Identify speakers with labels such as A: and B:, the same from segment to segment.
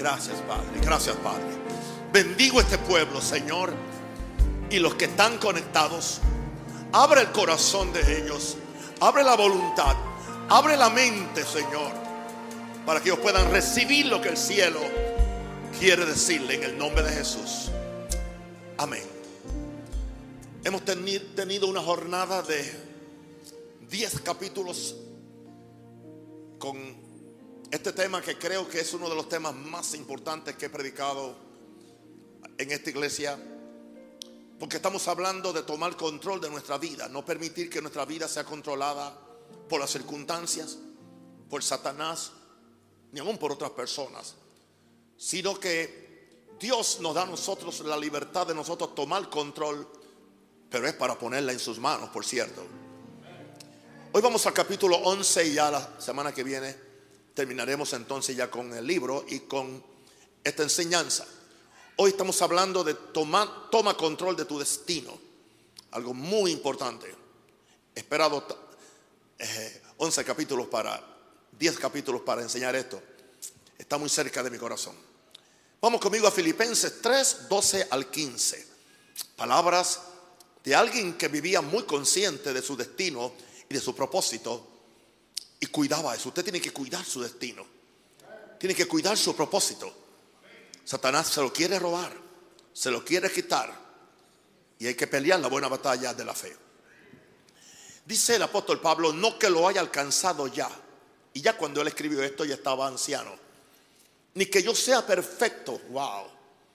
A: Gracias, Padre. Gracias, Padre. Bendigo este pueblo, Señor. Y los que están conectados, abre el corazón de ellos. Abre la voluntad. Abre la mente, Señor. Para que ellos puedan recibir lo que el cielo quiere decirle en el nombre de Jesús. Amén. Hemos tenido una jornada de 10 capítulos con este tema que creo que es uno de los temas más importantes que he predicado en esta iglesia. Porque estamos hablando de tomar control de nuestra vida, no permitir que nuestra vida sea controlada por las circunstancias, por Satanás, ni aún por otras personas, sino que Dios nos da a nosotros la libertad de nosotros tomar control, pero es para ponerla en sus manos, por cierto. Hoy vamos al capítulo 11 y ya la semana que viene terminaremos entonces ya con el libro y con esta enseñanza. Hoy estamos hablando de tomar, toma control de tu destino. Algo muy importante. He esperado 11 eh, capítulos para, 10 capítulos para enseñar esto. Está muy cerca de mi corazón. Vamos conmigo a Filipenses 3, 12 al 15. Palabras de alguien que vivía muy consciente de su destino y de su propósito y cuidaba eso. Usted tiene que cuidar su destino. Tiene que cuidar su propósito. Satanás se lo quiere robar, se lo quiere quitar y hay que pelear la buena batalla de la fe. Dice el apóstol Pablo, no que lo haya alcanzado ya. Y ya cuando él escribió esto ya estaba anciano. Ni que yo sea perfecto. Wow.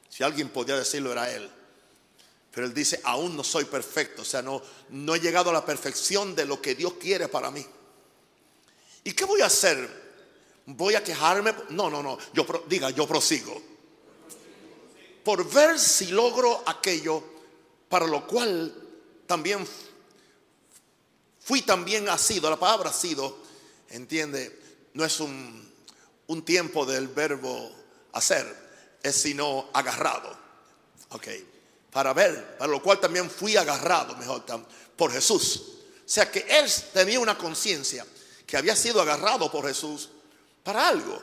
A: Si alguien podía decirlo era él. Pero él dice, aún no soy perfecto. O sea, no, no he llegado a la perfección de lo que Dios quiere para mí. ¿Y qué voy a hacer? ¿Voy a quejarme? No, no, no. Yo diga, yo prosigo. Por ver si logro aquello para lo cual también fui también sido La palabra sido, entiende, no es un, un tiempo del verbo hacer, es sino agarrado. Ok para ver, para lo cual también fui agarrado, mejor, por Jesús. O sea que él tenía una conciencia que había sido agarrado por Jesús para algo,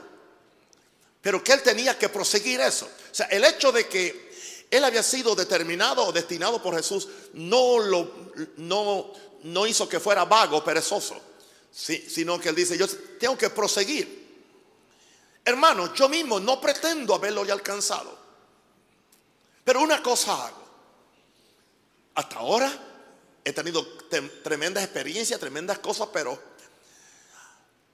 A: pero que él tenía que proseguir eso. O sea, el hecho de que él había sido determinado o destinado por Jesús no lo no, no hizo que fuera vago, perezoso, sino que él dice, yo tengo que proseguir. Hermano, yo mismo no pretendo haberlo ya alcanzado. Pero una cosa hago. Hasta ahora he tenido tremendas experiencias, tremendas cosas, pero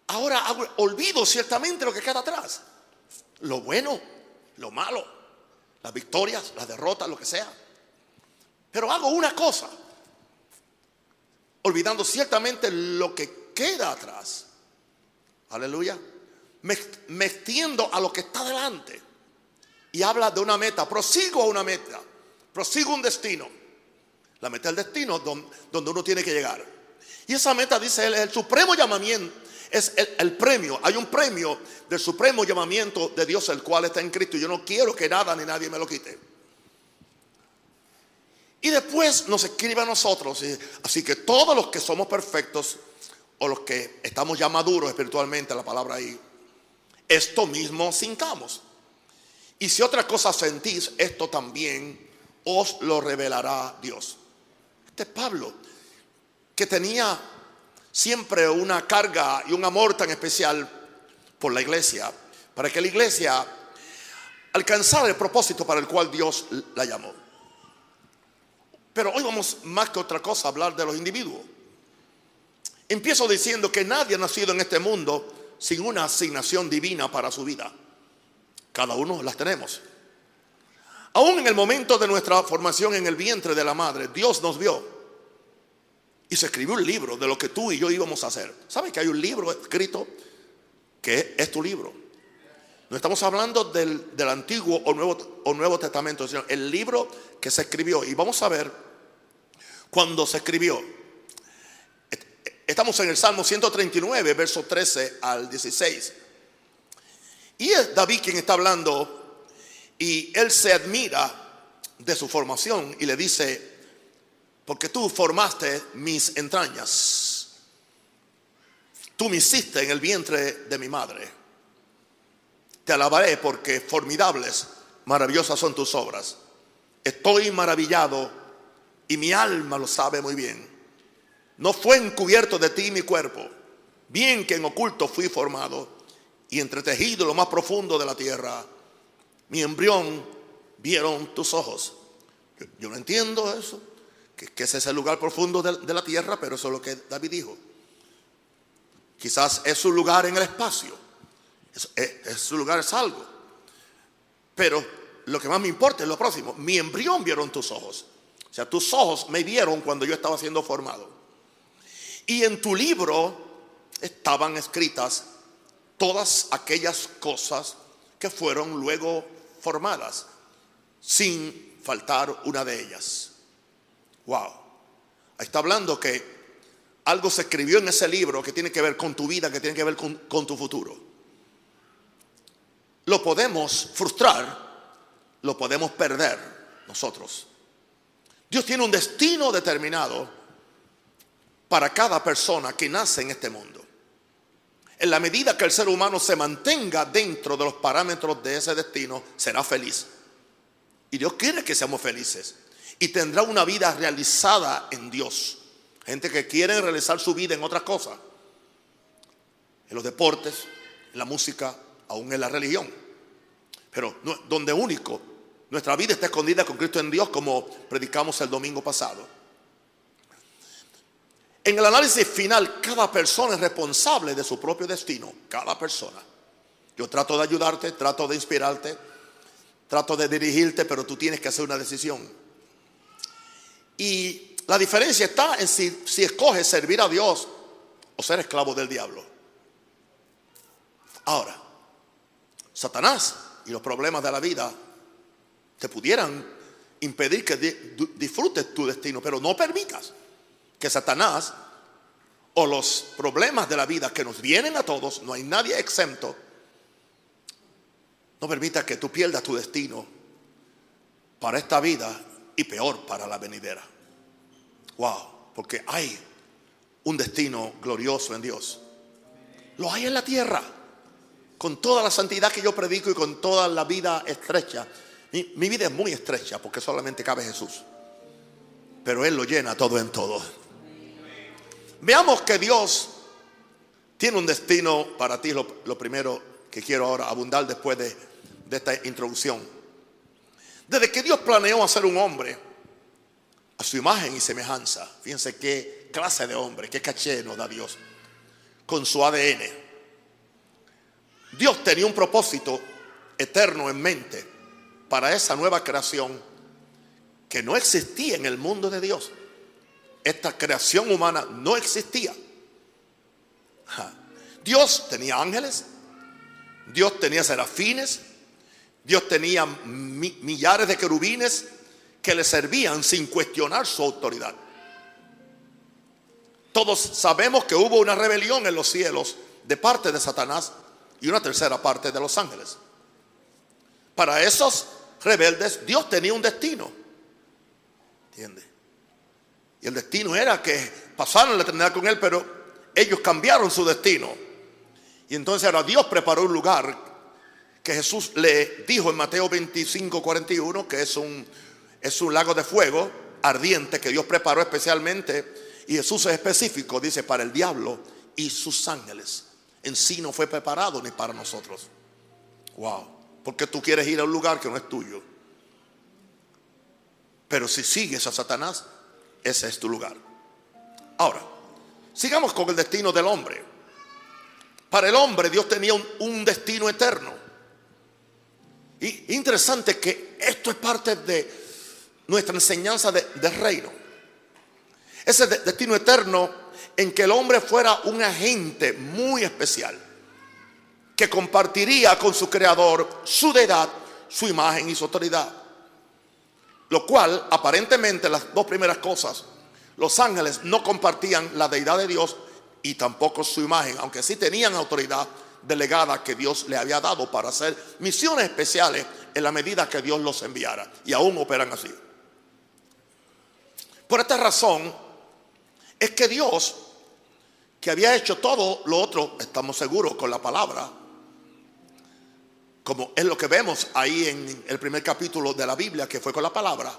A: ahora olvido ciertamente lo que queda atrás. Lo bueno, lo malo, las victorias, las derrotas, lo que sea. Pero hago una cosa, olvidando ciertamente lo que queda atrás. Aleluya. Me, me extiendo a lo que está delante. Y habla de una meta. Prosigo a una meta. Prosigo un destino. La meta del destino donde uno tiene que llegar. Y esa meta, dice él, es el supremo llamamiento. Es el, premio. Hay un premio del supremo llamamiento de Dios, el cual está en Cristo. Y yo no quiero que nada ni nadie me lo quite. Y después nos escribe a nosotros. Así que todos los que somos perfectos, o los que estamos ya maduros espiritualmente, la palabra ahí, esto mismo sincamos. Y si otra cosa sentís, esto también os lo revelará Dios. Pablo, que tenía siempre una carga y un amor tan especial por la iglesia, para que la iglesia alcanzara el propósito para el cual Dios la llamó. Pero hoy vamos más que otra cosa a hablar de los individuos. Empiezo diciendo que nadie ha nacido en este mundo sin una asignación divina para su vida. Cada uno las tenemos. Aún en el momento de nuestra formación en el vientre de la madre, Dios nos vio. Y se escribió un libro de lo que tú y yo íbamos a hacer. ¿Sabes que hay un libro escrito que es tu libro? No estamos hablando del, Antiguo o Nuevo, o Nuevo Testamento, sino el libro que se escribió. Y vamos a ver cuando se escribió. Estamos en el Salmo 139, verso 13 al 16. Y es David quien está hablando y él se admira de su formación y le dice, porque tú formaste mis entrañas, tú me hiciste en el vientre de mi madre. Te alabaré porque formidables, maravillosas son tus obras. Estoy maravillado y mi alma lo sabe muy bien. No fue encubierto de ti mi cuerpo, bien que en oculto fui formado y entretejido en lo más profundo de la tierra. Mi embrión vieron tus ojos. Yo, no entiendo eso, que, ese es el lugar profundo de, la tierra, pero eso es lo que David dijo. Quizás es su lugar en el espacio, es su lugar es algo. Pero lo que más me importa es lo próximo. Mi embrión vieron tus ojos. O sea, tus ojos me vieron cuando yo estaba siendo formado. Y en tu libro estaban escritas todas aquellas cosas que fueron luego formadas, sin faltar una de ellas. Wow. Ahí está hablando que algo se escribió en ese libro que tiene que ver con tu vida, que tiene que ver con, tu futuro. Lo podemos frustrar lo podemos perder nosotros. Dios tiene un destino determinado para cada persona que nace en este mundo. En la medida que el ser humano se mantenga dentro de los parámetros de ese destino, será feliz. Y Dios quiere que seamos felices. Y tendrá una vida realizada en Dios. Gente que quiere realizar su vida en otras cosas. En los deportes, en la música, aún en la religión. Pero donde único nuestra vida está escondida con Cristo en Dios, como predicamos el domingo pasado. En el análisis final, cada persona es responsable de su propio destino. Cada persona. Yo trato de ayudarte, trato de inspirarte, trato de dirigirte, pero tú tienes que hacer una decisión. Y la diferencia está en si, si escoges servir a Dios o ser esclavo del diablo. Ahora, Satanás y los problemas de la vida te pudieran impedir que disfrutes tu destino, pero no permitas que Satanás o los problemas de la vida que nos vienen a todos, no hay nadie exento, no permita que tú pierdas tu destino para esta vida y peor para la venidera. Wow, porque hay un destino glorioso en Dios. Lo hay en la tierra, con toda la santidad que yo predico y con toda la vida estrecha mi, vida es muy estrecha porque solamente cabe Jesús. Pero Él lo llena todo en todo. Veamos que Dios tiene un destino para ti. Lo, primero que quiero ahora abundar después de, esta introducción. Desde que Dios planeó hacer un hombre a su imagen y semejanza, fíjense qué clase de hombre, qué caché nos da Dios, con su ADN. Dios tenía un propósito eterno en mente para esa nueva creación que no existía en el mundo de Dios. Esta creación humana no existía. Dios tenía ángeles, Dios tenía serafines, Dios tenía millares de querubines que le servían sin cuestionar su autoridad. Todos sabemos que hubo una rebelión en los cielos de parte de Satanás y una tercera parte de los ángeles. Para esos rebeldes, Dios tenía un destino. ¿Entiendes? Y el destino era que pasaron la eternidad con Él, pero ellos cambiaron su destino. Y entonces ahora Dios preparó un lugar que Jesús le dijo en Mateo 25, 41, que es un, es un lago de fuego ardiente que Dios preparó especialmente. Y Jesús es específico, dice, para el diablo y sus ángeles. En sí no fue preparado ni para nosotros. Wow. Porque tú quieres ir a un lugar que no es tuyo. Pero si sigues a Satanás, ese es tu lugar. Ahora, sigamos con el destino del hombre. Para el hombre Dios tenía un, destino eterno. Y interesante que esto es parte de nuestra enseñanza de, de reino. Ese destino eterno en que el hombre fuera un agente muy especial que compartiría con su creador su deidad, su imagen y su autoridad. Lo cual, aparentemente, las dos primeras cosas, los ángeles no compartían la deidad de Dios y tampoco su imagen, aunque sí tenían autoridad delegada que Dios le había dado para hacer misiones especiales en la medida que Dios los enviara. Y aún operan así. Por esta razón es que Dios, que había hecho todo lo otro, estamos seguros con la palabra, como es lo que vemos ahí en el primer capítulo de la Biblia, que fue con la palabra.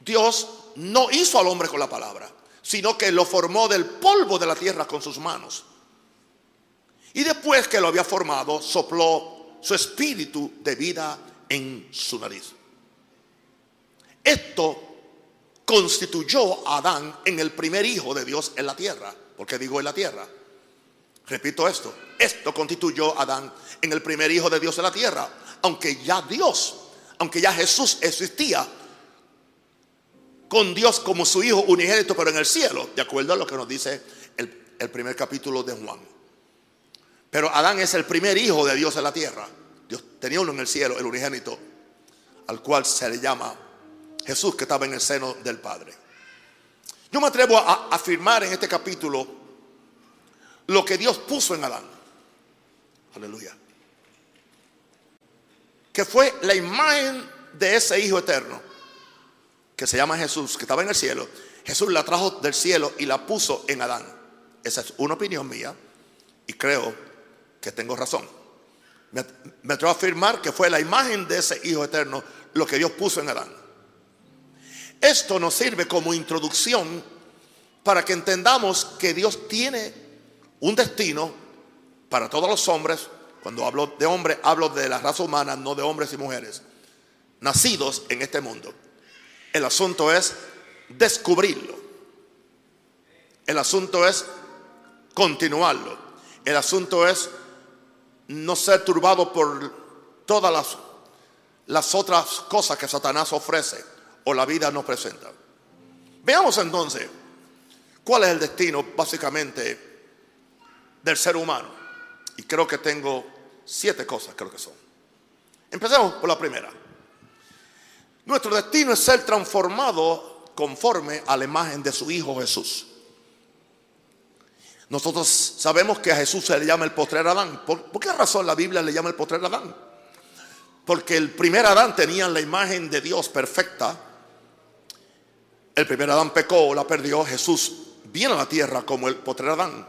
A: Dios no hizo al hombre con la palabra, sino que lo formó del polvo de la tierra con sus manos. Y después que lo había formado, sopló su espíritu de vida en su nariz. Esto constituyó a Adán en el primer hijo de Dios en la tierra. ¿Por qué digo en la tierra? Repito esto. Esto constituyó a Adán en el primer hijo de Dios en la tierra. Aunque ya Dios, aunque ya Jesús existía con Dios como su hijo unigénito, pero en el cielo, de acuerdo a lo que nos dice el, el primer capítulo de Juan. Pero Adán es el primer hijo de Dios en la tierra. Dios tenía uno en el cielo, el unigénito, al cual se le llama Jesús que estaba en el seno del Padre. Yo me atrevo a afirmar en este capítulo lo que Dios puso en Adán. Aleluya. Que fue la imagen de ese Hijo eterno, que se llama Jesús, que estaba en el cielo. Jesús la trajo del cielo y la puso en Adán. Esa es una opinión mía y creo tengo razón. Me, me atrevo a afirmar que fue la imagen de ese Hijo eterno lo que Dios puso en Adán. Esto nos sirve como introducción para que entendamos que Dios tiene un destino para todos los hombres. Cuando hablo de hombre, hablo de la raza humana, no de hombres y mujeres, nacidos en este mundo. El asunto es descubrirlo. El asunto es continuarlo. El asunto es no ser turbado por todas las, las otras cosas que Satanás ofrece o la vida nos presenta. Veamos entonces cuál es el destino básicamente del ser humano. Y creo que tengo siete cosas, creo que son. Empecemos por la primera. Nuestro destino es ser transformado conforme a la imagen de su Hijo Jesús. Nosotros sabemos que a Jesús se le llama el postrer Adán. ¿Por, ¿Por, qué razón la Biblia le llama el postrer Adán? Porque el primer Adán tenía la imagen de Dios perfecta el primer Adán pecó, la perdió. Jesús viene a la tierra como el potrer Adán.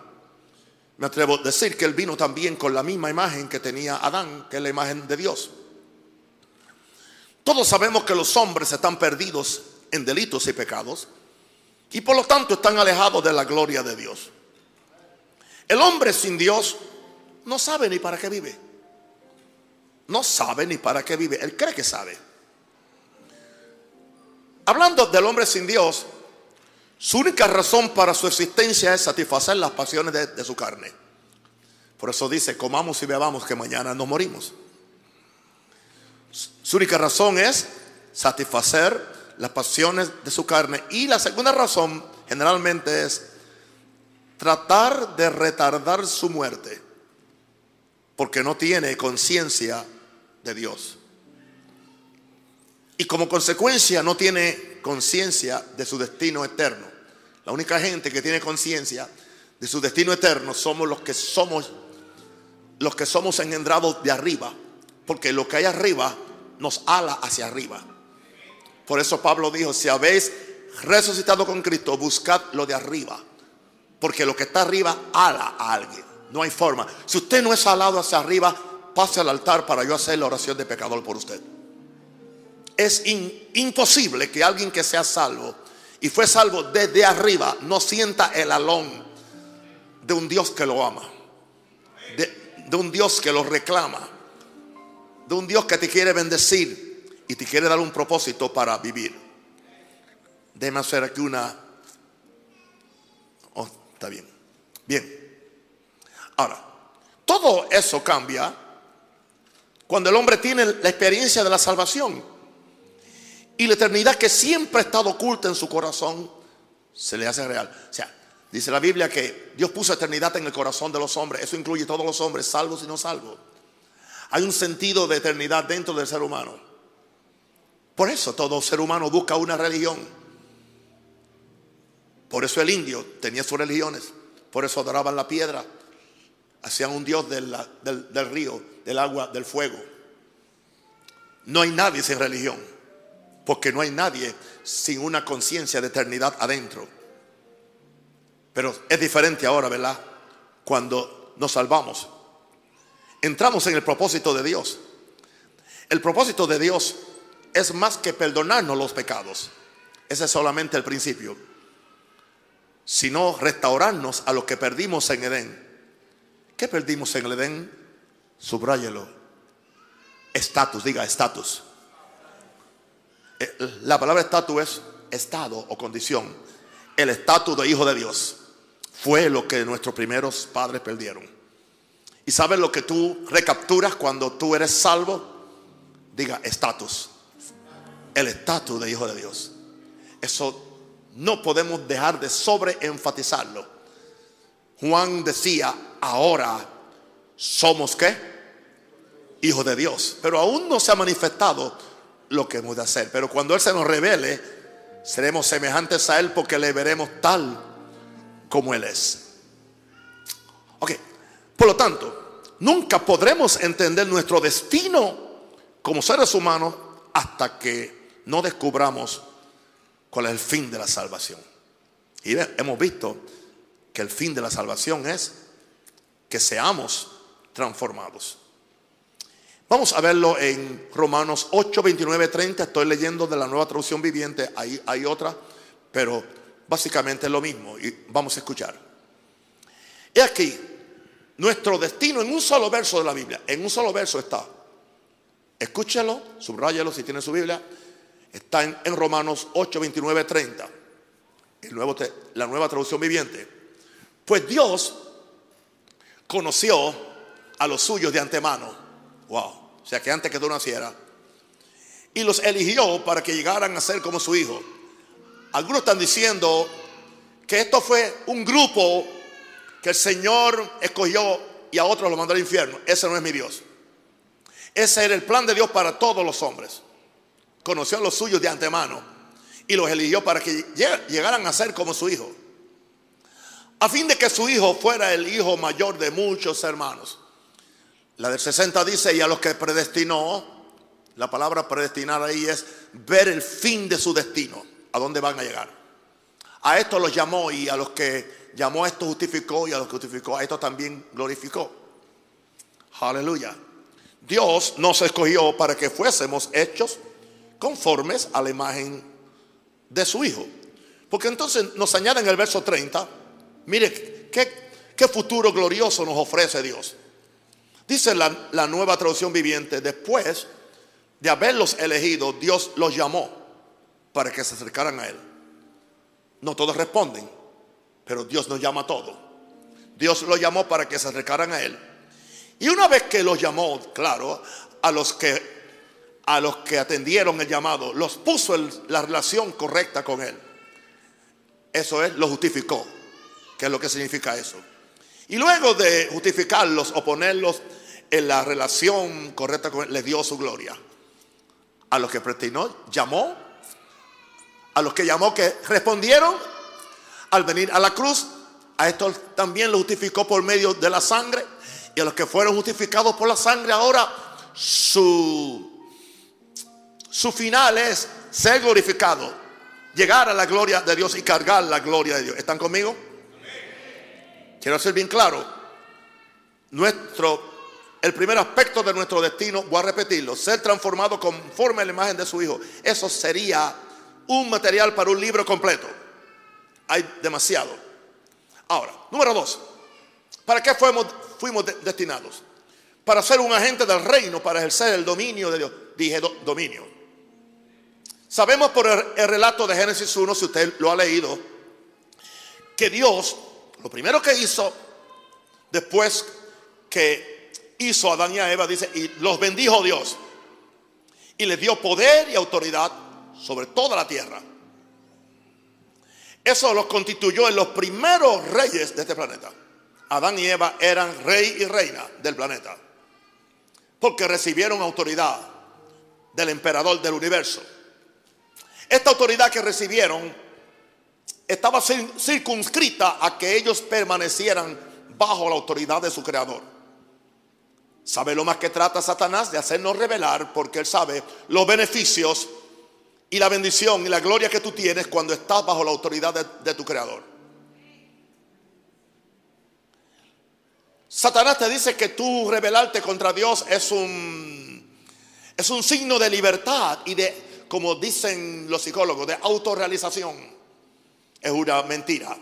A: Me atrevo a decir que él vino también con la misma imagen que tenía Adán, que es la imagen de Dios. Todos sabemos que los hombres están perdidos en delitos y pecados y por lo tanto están alejados de la gloria de Dios. El hombre sin Dios no sabe ni para qué vive. No sabe ni para qué vive. Él cree que sabe. Hablando del hombre sin Dios, su única razón para su existencia es satisfacer las pasiones de, su carne. Por eso dice, comamos y bebamos que mañana nos morimos. Su única razón es satisfacer las pasiones de su carne. Y la segunda razón generalmente es tratar de retardar su muerte, porque no tiene conciencia de Dios. Y como consecuencia no tiene conciencia de su destino eterno. La única gente que tiene conciencia de su destino eterno somos los que somos los que somos engendrados de arriba, porque lo que hay arriba nos ala hacia arriba. Por eso Pablo dijo, si habéis resucitado con Cristo, buscad lo de arriba, porque lo que está arriba ala a alguien. No hay forma. Si usted no es alado hacia arriba, pase al altar para yo hacer la oración de pecador por usted es imposible que alguien que sea salvo y fue salvo desde arriba no sienta el alón de un Dios que lo ama, de, de un Dios que lo reclama, de un Dios que te quiere bendecir y te quiere dar un propósito para vivir. Déjame hacer aquí una... Está bien. Bien. Ahora, todo eso cambia cuando el hombre tiene la experiencia de la salvación. Y la eternidad que siempre ha estado oculta en su corazón se le hace real. O sea, dice la Biblia que Dios puso eternidad en el corazón de los hombres. Eso incluye todos los hombres, salvos y no salvos. Hay un sentido de eternidad dentro del ser humano. Por eso todo ser humano busca una religión. Por eso el indio tenía sus religiones. Por eso adoraban la piedra. Hacían un dios del, del, río, del agua, del fuego. No hay nadie sin religión. Porque no hay nadie sin una conciencia de eternidad adentro. Pero es diferente ahora, ¿verdad? Cuando nos salvamos. entramos en el propósito de Dios. El propósito de Dios es más que perdonarnos los pecados. Ese es solamente el principio. Sino restaurarnos a lo que perdimos en Edén. ¿Qué perdimos en el Edén? Subráyelo. Estatus, diga estatus. Eh, la palabra estatus es estado o condición. El estatus de hijo de Dios fue lo que nuestros primeros padres perdieron. ¿Y sabes lo que tú recapturas cuando tú eres salvo? Diga estatus. El estatus de hijo de Dios. Eso no podemos dejar de sobreenfatizarlo. Juan decía, ahora somos qué? Hijos de Dios. Pero aún no se ha manifestado lo que hemos de hacer. Pero cuando Él se nos revele, seremos semejantes a Él porque le veremos tal como Él es. Ok, por lo tanto, nunca podremos entender nuestro destino como seres humanos hasta que no descubramos cuál es el fin de la salvación. Y hemos visto que el fin de la salvación es que seamos transformados. Vamos a verlo en Romanos 8, 29, 30. Estoy leyendo de la nueva traducción viviente. Ahí hay otra, pero básicamente es lo mismo. Y vamos a escuchar. Y aquí, nuestro destino en un solo verso de la Biblia. En un solo verso está. Escúchelo, subráyalo si tiene su Biblia. Está en, Romanos 8, 29, 30. El nuevo, la nueva traducción viviente. Pues Dios conoció a los suyos de antemano Wow. O sea que antes que tú nacieras. Y los eligió para que llegaran a ser como su hijo. Algunos están diciendo que esto fue un grupo que el Señor escogió y a otros lo mandó al infierno. Ese no es mi Dios. Ese era el plan de Dios para todos los hombres. Conoció a los suyos de antemano y los eligió para que llegaran a ser como su hijo. A fin de que su hijo fuera el hijo mayor de muchos hermanos. La del 60 dice, y a los que predestinó, la palabra predestinar ahí es ver el fin de su destino, a dónde van a llegar. A esto los llamó y a los que llamó a esto justificó y a los que justificó a esto también glorificó. Aleluya. Dios nos escogió para que fuésemos hechos conformes a la imagen de su Hijo. Porque entonces nos añade en el verso 30, mire qué, futuro glorioso nos ofrece Dios. Dice la, nueva traducción viviente, después de haberlos elegido, Dios los llamó para que se acercaran a Él. No todos responden, pero Dios nos llama a todos. Dios los llamó para que se acercaran a Él. Y una vez que los llamó, claro, a los que, a los que atendieron el llamado, los puso en la relación correcta con Él. Eso es, los justificó. ¿Qué es lo que significa eso? Y luego de justificarlos o ponerlos en la relación correcta con él, le dio su gloria. A los que predestinó, llamó. A los que llamó que respondieron al venir a la cruz. A estos también lo justificó por medio de la sangre. Y a los que fueron justificados por la sangre, ahora su, su final es ser glorificado. Llegar a la gloria de Dios y cargar la gloria de Dios. ¿Están conmigo? Quiero ser bien claro. Nuestro el primer aspecto de nuestro destino, voy a repetirlo, ser transformado conforme a la imagen de su Hijo. Eso sería un material para un libro completo. Hay demasiado. Ahora, número dos, ¿para qué fuimos, fuimos destinados? Para ser un agente del reino, para ejercer el dominio de Dios. Dije dominio. Sabemos por el relato de Génesis 1, si usted lo ha leído, que Dios, lo primero que hizo, después que hizo a Adán y a Eva, dice, y los bendijo Dios. Y les dio poder y autoridad sobre toda la tierra. Eso los constituyó en los primeros reyes de este planeta. Adán y Eva eran rey y reina del planeta. Porque recibieron autoridad del emperador del universo. Esta autoridad que recibieron estaba circunscrita a que ellos permanecieran bajo la autoridad de su creador. ¿Sabe lo más que trata Satanás? De hacernos revelar porque él sabe los beneficios y la bendición y la gloria que tú tienes cuando estás bajo la autoridad de, tu creador. Satanás te dice que tú rebelarte contra Dios es un, es un signo de libertad y de, como dicen los psicólogos, de autorrealización. Es una mentira.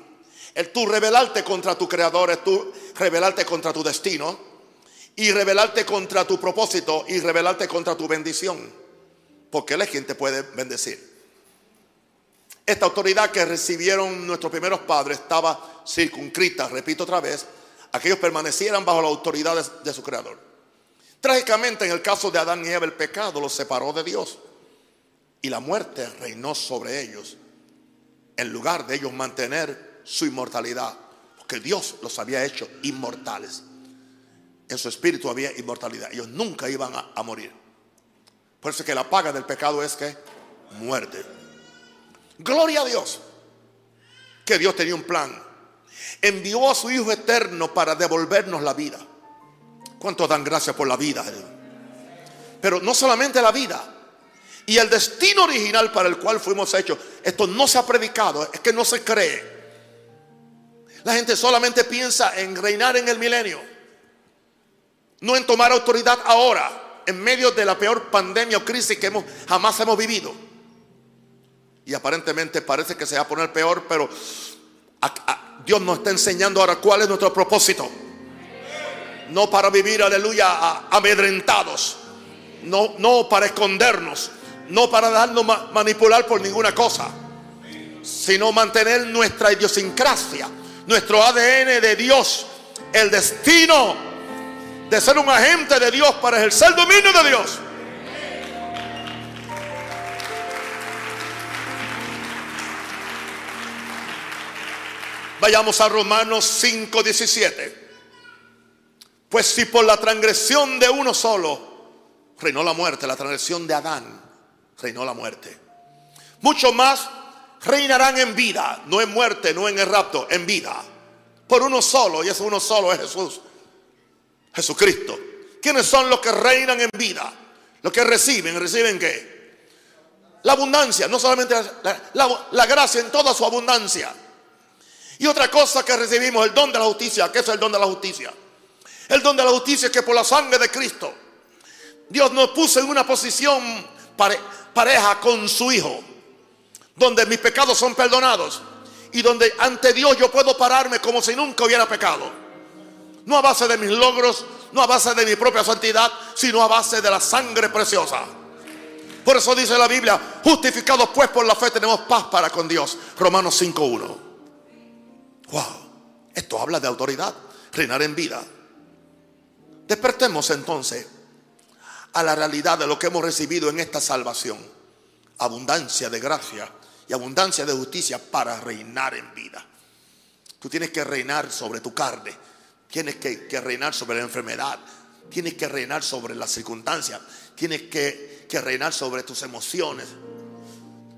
A: El tú rebelarte contra tu creador es tú rebelarte contra tu destino y rebelarte contra tu propósito y rebelarte contra tu bendición. Porque Él es quien te puede bendecir. Esta autoridad que recibieron nuestros primeros padres estaba circunscrita, repito otra vez, a que ellos permanecieran bajo la autoridad de, su creador. Trágicamente, en el caso de Adán y Eva, el pecado los separó de Dios y la muerte reinó sobre ellos, en lugar de ellos mantener su inmortalidad, porque Dios los había hecho inmortales. En su espíritu había inmortalidad. Ellos nunca iban a, morir. Por eso es que la paga del pecado es que muerte. Gloria a Dios. Que Dios tenía un plan. Envió a su Hijo eterno para devolvernos la vida. ¿Cuántos dan gracias por la vida? Pero no solamente la vida. Y el destino original para el cual fuimos hechos. Esto no se ha predicado. Es que no se cree. La gente solamente piensa en reinar en el milenio. No en tomar autoridad ahora. En medio de la peor pandemia o crisis que hemos, jamás hemos vivido y aparentemente parece que se va a poner peor, pero Dios nos está enseñando ahora cuál es nuestro propósito. No para vivir, aleluya, amedrentados. No, no para escondernos. No para darnos manipular por ninguna cosa. Sino mantener nuestra idiosincrasia, nuestro ADN de Dios, el destino de ser un agente de Dios para ejercer el dominio de Dios. Vayamos a Romanos 5:17. Pues si por la transgresión de uno solo reinó la muerte, la transgresión de Adán reinó la muerte. Mucho más reinarán en vida, no en muerte, no en el rapto, en vida. Por uno solo, y ese uno solo es Jesús, Jesucristo. ¿Quiénes son los que reinan en vida? Los que reciben, ¿reciben qué? La abundancia, no solamente la, la gracia en toda su abundancia. Y otra cosa que recibimos, el don de la justicia. ¿Qué es el don de la justicia? El don de la justicia es que por la sangre de Cristo, Dios nos puso en una posición pareja con su Hijo, donde mis pecados son perdonados y donde ante Dios yo puedo pararme como si nunca hubiera pecado. No a base de mis logros, no a base de mi propia santidad, sino a base de la sangre preciosa. Por eso dice la Biblia, justificados pues por la fe tenemos paz para con Dios. Romanos 5.1. Wow, esto habla de autoridad, reinar en vida. Despertemos entonces a la realidad de lo que hemos recibido en esta salvación. Abundancia de gracia y abundancia de justicia para reinar en vida. Tú tienes que reinar sobre tu carne, tienes que, reinar sobre la enfermedad, tienes que reinar sobre las circunstancias, tienes que, que reinar sobre tus emociones,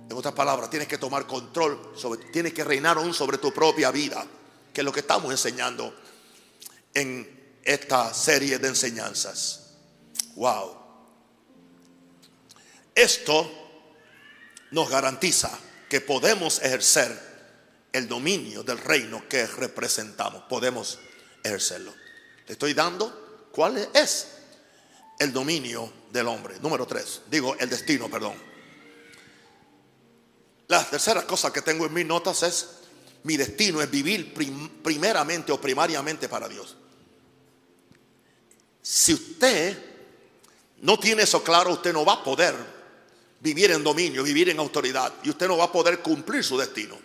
A: en otras palabras, tienes que tomar control, sobre, tienes que reinar aún sobre tu propia vida, que es lo que estamos enseñando en esta serie de enseñanzas. Wow. Esto nos garantiza que podemos ejercer el dominio del reino que representamos. Podemos ejercerlo. Le estoy dando cuál es el dominio del hombre. Número tres. Digo, el destino, perdón. La tercera cosa que tengo en mis notas es, mi destino es vivir primeramente o primariamente para Dios. Si usted no tiene eso claro, usted no va a poder vivir en dominio, vivir en autoridad, y usted no va a poder cumplir su destino.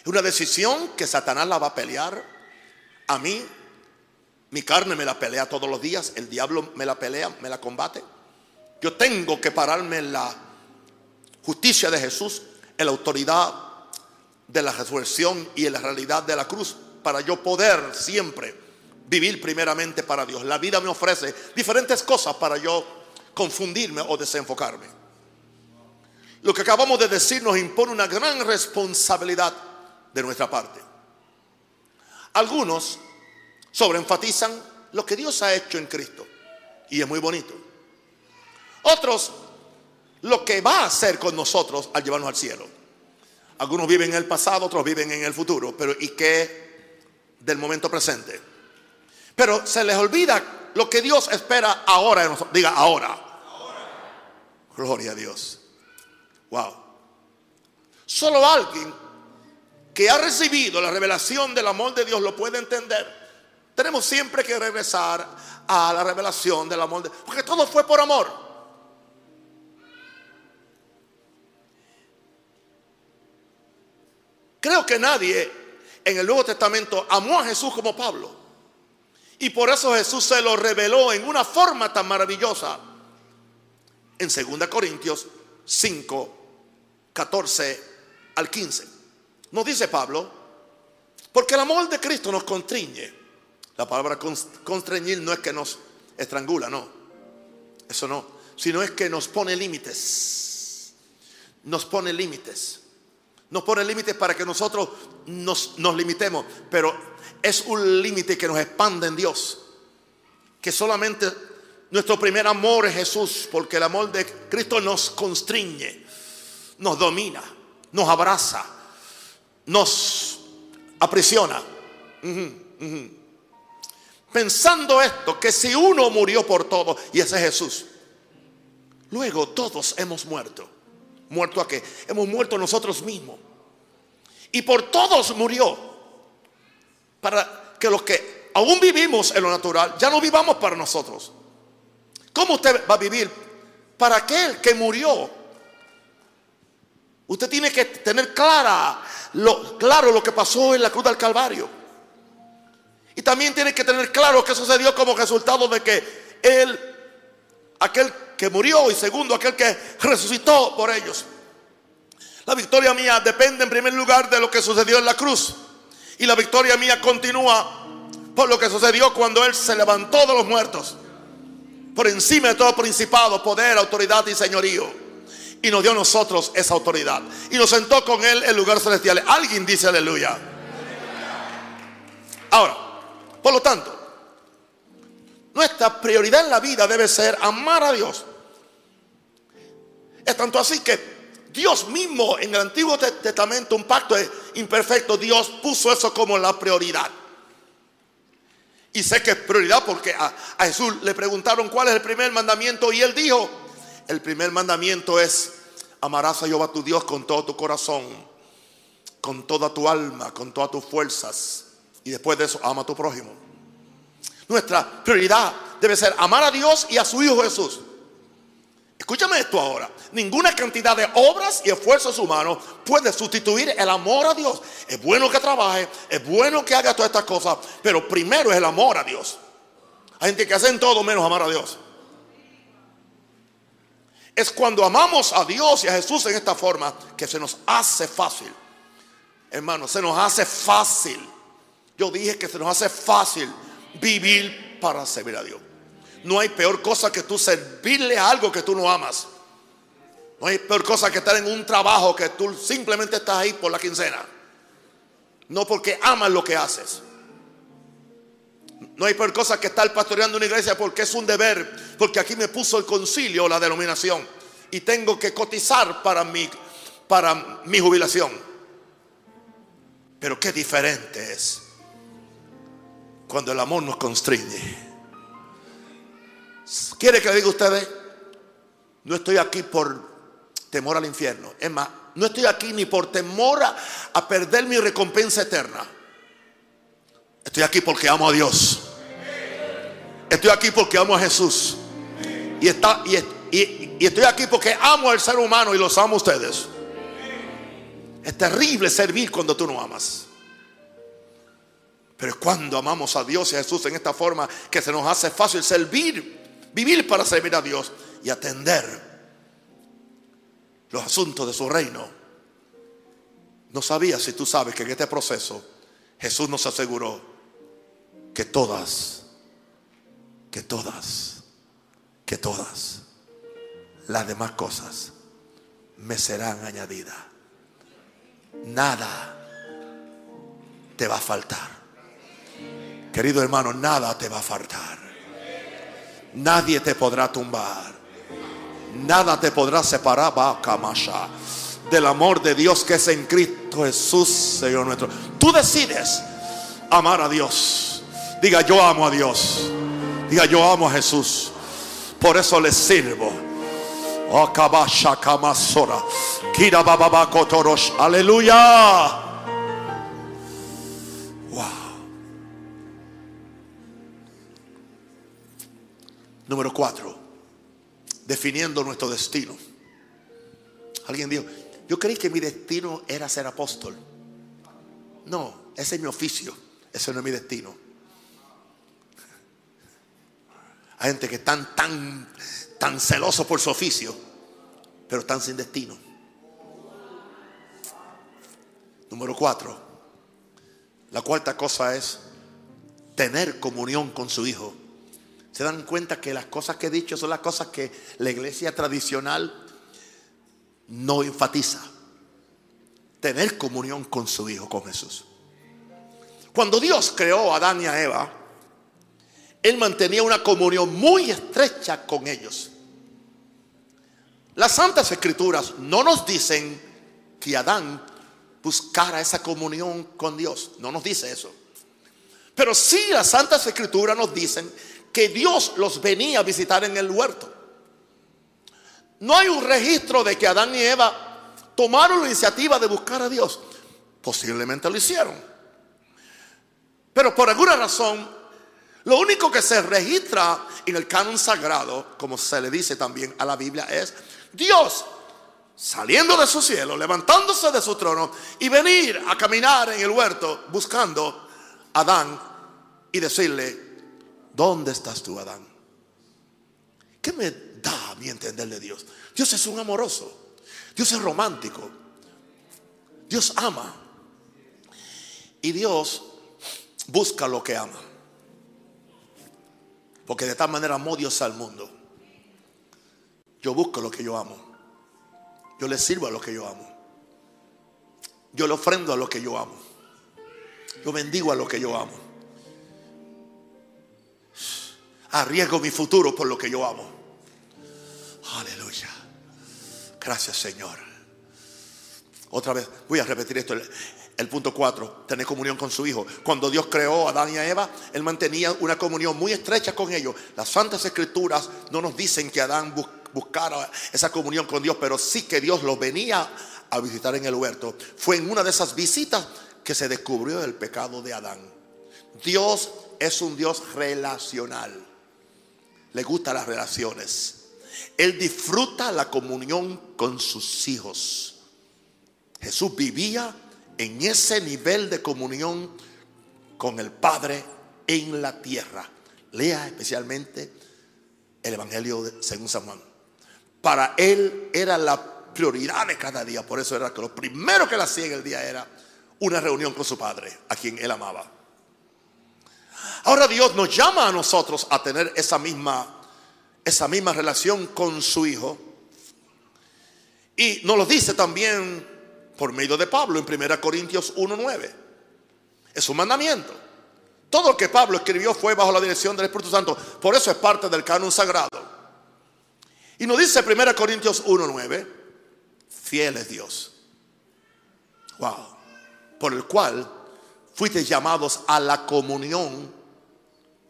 A: Es una decisión que Satanás la va a pelear. A mí, mi carne me la pelea todos los días, el diablo me la pelea, me la combate. Yo tengo que pararme en la justicia de Jesús en la autoridad de la resurrección y en la realidad de la cruz para yo poder siempre vivir primeramente para Dios. La vida me ofrece diferentes cosas para yo confundirme o desenfocarme. Lo que acabamos de decir nos impone una gran responsabilidad de nuestra parte. Algunos sobreenfatizan lo que Dios ha hecho en Cristo y es muy bonito. Otros lo que va a hacer con nosotros al llevarnos al cielo. Algunos viven en el pasado, otros viven en el futuro, pero ¿y qué del momento presente? Pero se les olvida lo que Dios espera ahora. Diga ahora. Gloria a Dios. Wow. Solo alguien que ha recibido la revelación del amor de Dios lo puede entender. Tenemos siempre que regresar a la revelación del amor de Dios. Porque todo fue por amor. Creo que nadie en el Nuevo Testamento amó a Jesús como Pablo. Y por eso Jesús se lo reveló en una forma tan maravillosa. En 2 Corintios 5, 14 al 15. Nos dice Pablo, porque el amor de Cristo nos constriñe. La palabra constreñir no es que nos estrangula, no. Eso no. Sino es que nos pone límites. Nos pone límites. Nos pone límites para que nosotros nos, nos limitemos. Pero es un límite que nos expande en Dios. Que solamente nuestro primer amor es Jesús, porque el amor de Cristo nos constriñe, nos domina, nos abraza, nos aprisiona. Pensando esto, que si uno murió por todo, y ese es Jesús, luego todos hemos muerto. ¿Muerto a qué? Hemos muerto nosotros mismos. Y por todos murió para que los que aún vivimos en lo natural, ya no vivamos para nosotros. ¿Cómo usted va a vivir para aquel que murió? Usted tiene que tener clara, lo, claro lo que pasó en la cruz del Calvario. Y también tiene que tener claro que sucedió como resultado de que Él, aquel que murió y segundo, aquel que resucitó por ellos. La victoria mía depende en primer lugar de lo que sucedió en la cruz. Y la victoria mía continúa por lo que sucedió cuando Él se levantó de los muertos. Por encima de todo principado, poder, autoridad y señorío. Y nos dio a nosotros esa autoridad. Y nos sentó con Él en lugares celestiales. Alguien dice aleluya. Ahora, por lo tanto, nuestra prioridad en la vida debe ser amar a Dios. Es tanto así que Dios mismo en el Antiguo Testamento, un pacto imperfecto, Dios puso eso como la prioridad. Y sé que es prioridad porque a, Jesús le preguntaron cuál es el primer mandamiento y él dijo, el primer mandamiento es, amarás a Jehová tu Dios con todo tu corazón, con toda tu alma, con todas tus fuerzas. Y después de eso, ama a tu prójimo. Nuestra prioridad debe ser amar a Dios y a su Hijo Jesús. Escúchame esto ahora. Ninguna cantidad de obras y esfuerzos humanos puede sustituir el amor a Dios. Es bueno que trabaje, es bueno que haga todas estas cosas, pero primero es el amor a Dios. Hay gente que hacen todo menos amar a Dios. Es cuando amamos a Dios y a Jesús en esta forma que se nos hace fácil. Hermano, se nos hace fácil. Yo dije que se nos hace fácil vivir para servir a Dios. No hay peor cosa que tú servirle a algo que tú no amas. No hay peor cosa que estar en un trabajo que tú simplemente estás ahí por la quincena. No porque amas lo que haces. No hay peor cosa que estar pastoreando una iglesia porque es un deber. Porque aquí me puso el concilio, la denominación. Y tengo que cotizar para mi, para mi jubilación. Pero qué diferente es cuando el amor nos constriñe. ¿Quiere que le diga a ustedes? No estoy aquí por temor al infierno. Es más, no estoy aquí ni por temor a, perder mi recompensa eterna. Estoy aquí porque amo a Dios. Estoy aquí porque amo a Jesús. Y, está, y, estoy aquí porque amo al ser humano y los amo a ustedes. Es terrible servir cuando tú no amas. Pero es cuando amamos a Dios y a Jesús en esta forma que se nos hace fácil servir vivir para servir a Dios y atender los asuntos de su reino. No sabía si tú sabes que en este proceso Jesús nos aseguró que todas, que todas, que todas las demás cosas me serán añadidas. Nada te va a faltar. Querido hermano, nada te va a faltar. Nadie te podrá tumbar. Nada te podrá separar, del amor de Dios que es en Cristo Jesús, Señor nuestro. Tú decides amar a Dios. Diga, yo amo a Dios. Diga, yo amo a Jesús. Por eso le sirvo. Oh, Aleluya. Wow. Número cuatro. Definiendo nuestro destino. Alguien dijo, yo creí que mi destino era ser apóstol. No, ese es mi oficio. Ese no es mi destino. Hay gente que están tan, tan celosos por su oficio, pero están sin destino. Número cuatro. La cuarta cosa es tener comunión con su hijo. Se dan cuenta que las cosas que he dicho son las cosas que la iglesia tradicional no enfatiza. Tener comunión con su hijo, con Jesús. Cuando Dios creó a Adán y a Eva, él mantenía una comunión muy estrecha con ellos. Las Santas Escrituras no nos dicen que Adán buscara esa comunión con Dios. No nos dice eso. Pero sí las Santas Escrituras nos dicen que Dios los venía a visitar en el huerto. No hay un registro de que Adán y Eva tomaron la iniciativa de buscar a Dios. Posiblemente lo hicieron. Pero por alguna razón lo único que se registra en el canon sagrado, como se le dice también a la Biblia, es Dios saliendo de su cielo, levantándose de su trono y venir a caminar en el huerto buscando a Adán y decirle, ¿dónde estás tú, Adán? ¿Qué me da a mí entender de Dios? Dios es un amoroso, Dios es romántico, Dios ama y Dios busca lo que ama. Porque de tal manera amó Dios al mundo. Yo busco lo que yo amo. Yo le sirvo a lo que yo amo. Yo le ofrendo a lo que yo amo. Yo bendigo a lo que yo amo. Arriesgo mi futuro por lo que yo amo. Aleluya. Gracias Señor. Otra vez, voy a repetir esto. El punto 4, tener comunión con su Hijo. Cuando Dios creó a Adán y a Eva, Él mantenía una comunión muy estrecha con ellos. Las Santas Escrituras no nos dicen que Adán buscara esa comunión con Dios, pero sí que Dios los venía a visitar en el huerto. Fue en una de esas visitas que se descubrió el pecado de Adán. Dios es un Dios relacional. Le gustan las relaciones. Él disfruta la comunión con sus hijos. Jesús vivía en ese nivel de comunión con el Padre en la tierra. Lea especialmente el Evangelio de, según San Juan. Para él era la prioridad de cada día. Por eso era que lo primero que él hacía en el día era una reunión con su Padre, a quien él amaba. Ahora Dios nos llama a nosotros a tener esa misma, esa misma relación con su Hijo. Y nos lo dice también por medio de Pablo en 1 Corintios 1.9. Es un mandamiento. Todo lo que Pablo escribió fue bajo la dirección del Espíritu Santo. Por eso es parte del canon sagrado. Y nos dice 1 Corintios 1.9, fiel es Dios. Wow. Por el cual fuiste llamados a la comunión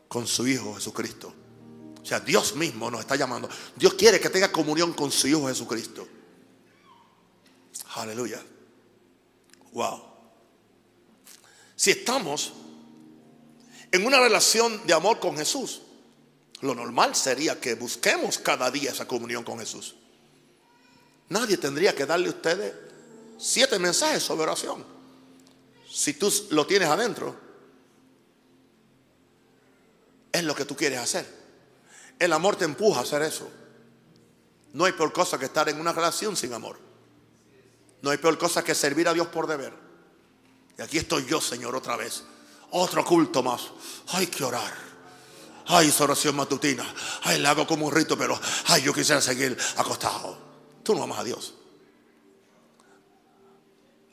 A: con su Hijo Jesucristo. O sea, Dios mismo nos está llamando. Dios quiere que tenga comunión con su Hijo Jesucristo. Aleluya. Wow. Si estamos en una relación de amor con Jesús, lo normal sería que busquemos cada día esa comunión con Jesús. Nadie tendría que darle a ustedes siete mensajes sobre oración. Si tú lo tienes adentro, es lo que tú quieres hacer. El amor te empuja a hacer eso. No hay por cosa que estar en una relación sin amor. No hay peor cosa que servir a Dios por deber. Y aquí estoy yo, Señor, otra vez. Otro culto más. Hay que orar. Ay, esa oración matutina. Ay, la hago como un rito, pero ay, yo quisiera seguir acostado. Tú no amas a Dios.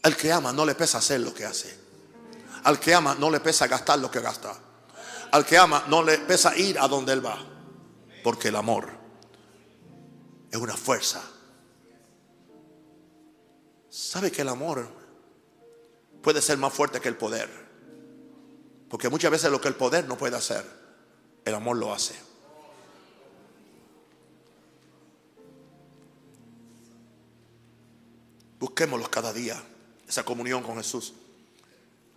A: Al que ama no le pesa hacer lo que hace. Al que ama no le pesa gastar lo que gasta. Al que ama no le pesa ir a donde él va. Porque el amor es una fuerza ¿Sabe que el amor puede ser más fuerte que el poder? Porque muchas veces lo que el poder no puede hacer, el amor lo hace. Busquémoslo cada día, esa comunión con Jesús.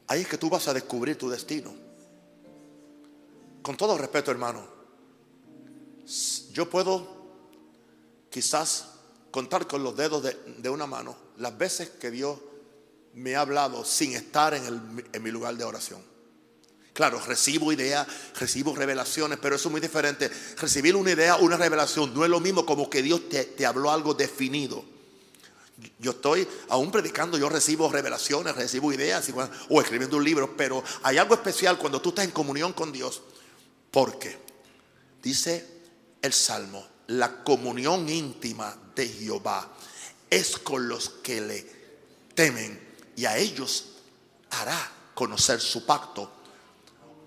A: Ahí es que tú vas a descubrir tu destino. Con todo respeto, hermano, yo puedo quizás contar con los dedos de, una mano las veces que Dios me ha hablado sin estar en, mi lugar de oración. Claro, recibo ideas, recibo revelaciones, pero eso es muy diferente. Recibir una idea, una revelación, no es lo mismo como que Dios te, te habló algo definido. Yo estoy aún predicando, yo recibo revelaciones, recibo ideas o escribiendo un libro, pero hay algo especial cuando tú estás en comunión con Dios. Porque dice el Salmo, la comunión íntima de Jehová es con los que le temen y a ellos hará conocer su pacto.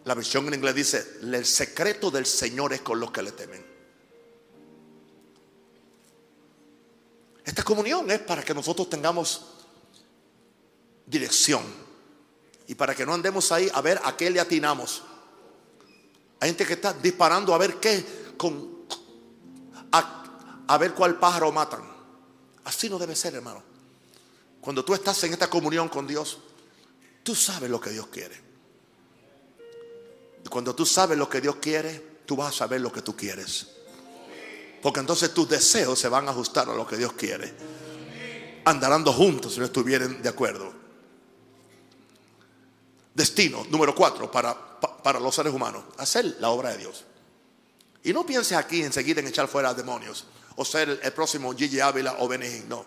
A: La versión en inglés dice, el secreto del Señor es con los que le temen. Esta comunión es para que nosotros tengamos dirección y para que no andemos ahí a ver a qué le atinamos. Hay gente que está disparando a ver qué, con, a, ver cuál pájaro matan. Así no debe ser, hermano. Cuando tú estás en esta comunión con Dios, tú sabes lo que Dios quiere. Y cuando tú sabes lo que Dios quiere, tú vas a saber lo que tú quieres. Porque entonces tus deseos se van a ajustar a lo que Dios quiere. Andarán juntos si no estuvieran de acuerdo. Destino número cuatro para, para los seres humanos. Hacer la obra de Dios. Y no pienses aquí enseguida en echar fuera demonios. O ser el próximo Gigi Ávila o Benigín. No.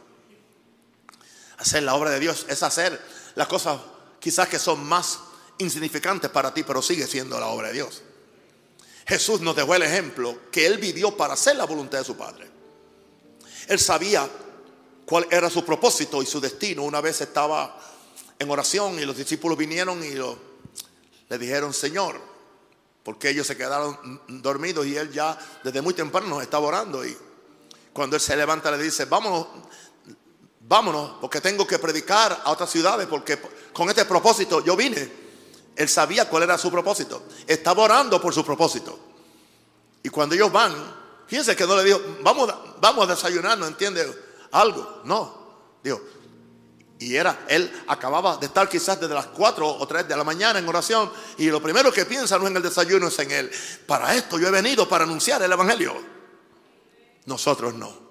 A: Hacer la obra de Dios es hacer las cosas quizás que son más insignificantes para ti, pero sigue siendo la obra de Dios. Jesús nos dejó el ejemplo que él vivió para hacer la voluntad de su Padre. Él sabía cuál era su propósito y su destino. Una vez estaba en oración y los discípulos vinieron y le dijeron, Señor, porque ellos se quedaron dormidos y él ya desde muy temprano estaba orando. Y cuando él se levanta le dice, vámonos, vámonos, porque tengo que predicar a otras ciudades, porque con este propósito yo vine. Él sabía cuál era su propósito. Estaba orando por su propósito. Y cuando ellos van, fíjense que no le dijo, vamos, vamos a desayunar, ¿no entiende? Algo. No. Dijo, y era, él acababa de estar quizás desde las 4 o 3 de la mañana en oración. Y lo primero que piensa no es en el desayuno, es en él. Para esto yo he venido para anunciar el Evangelio. Nosotros no.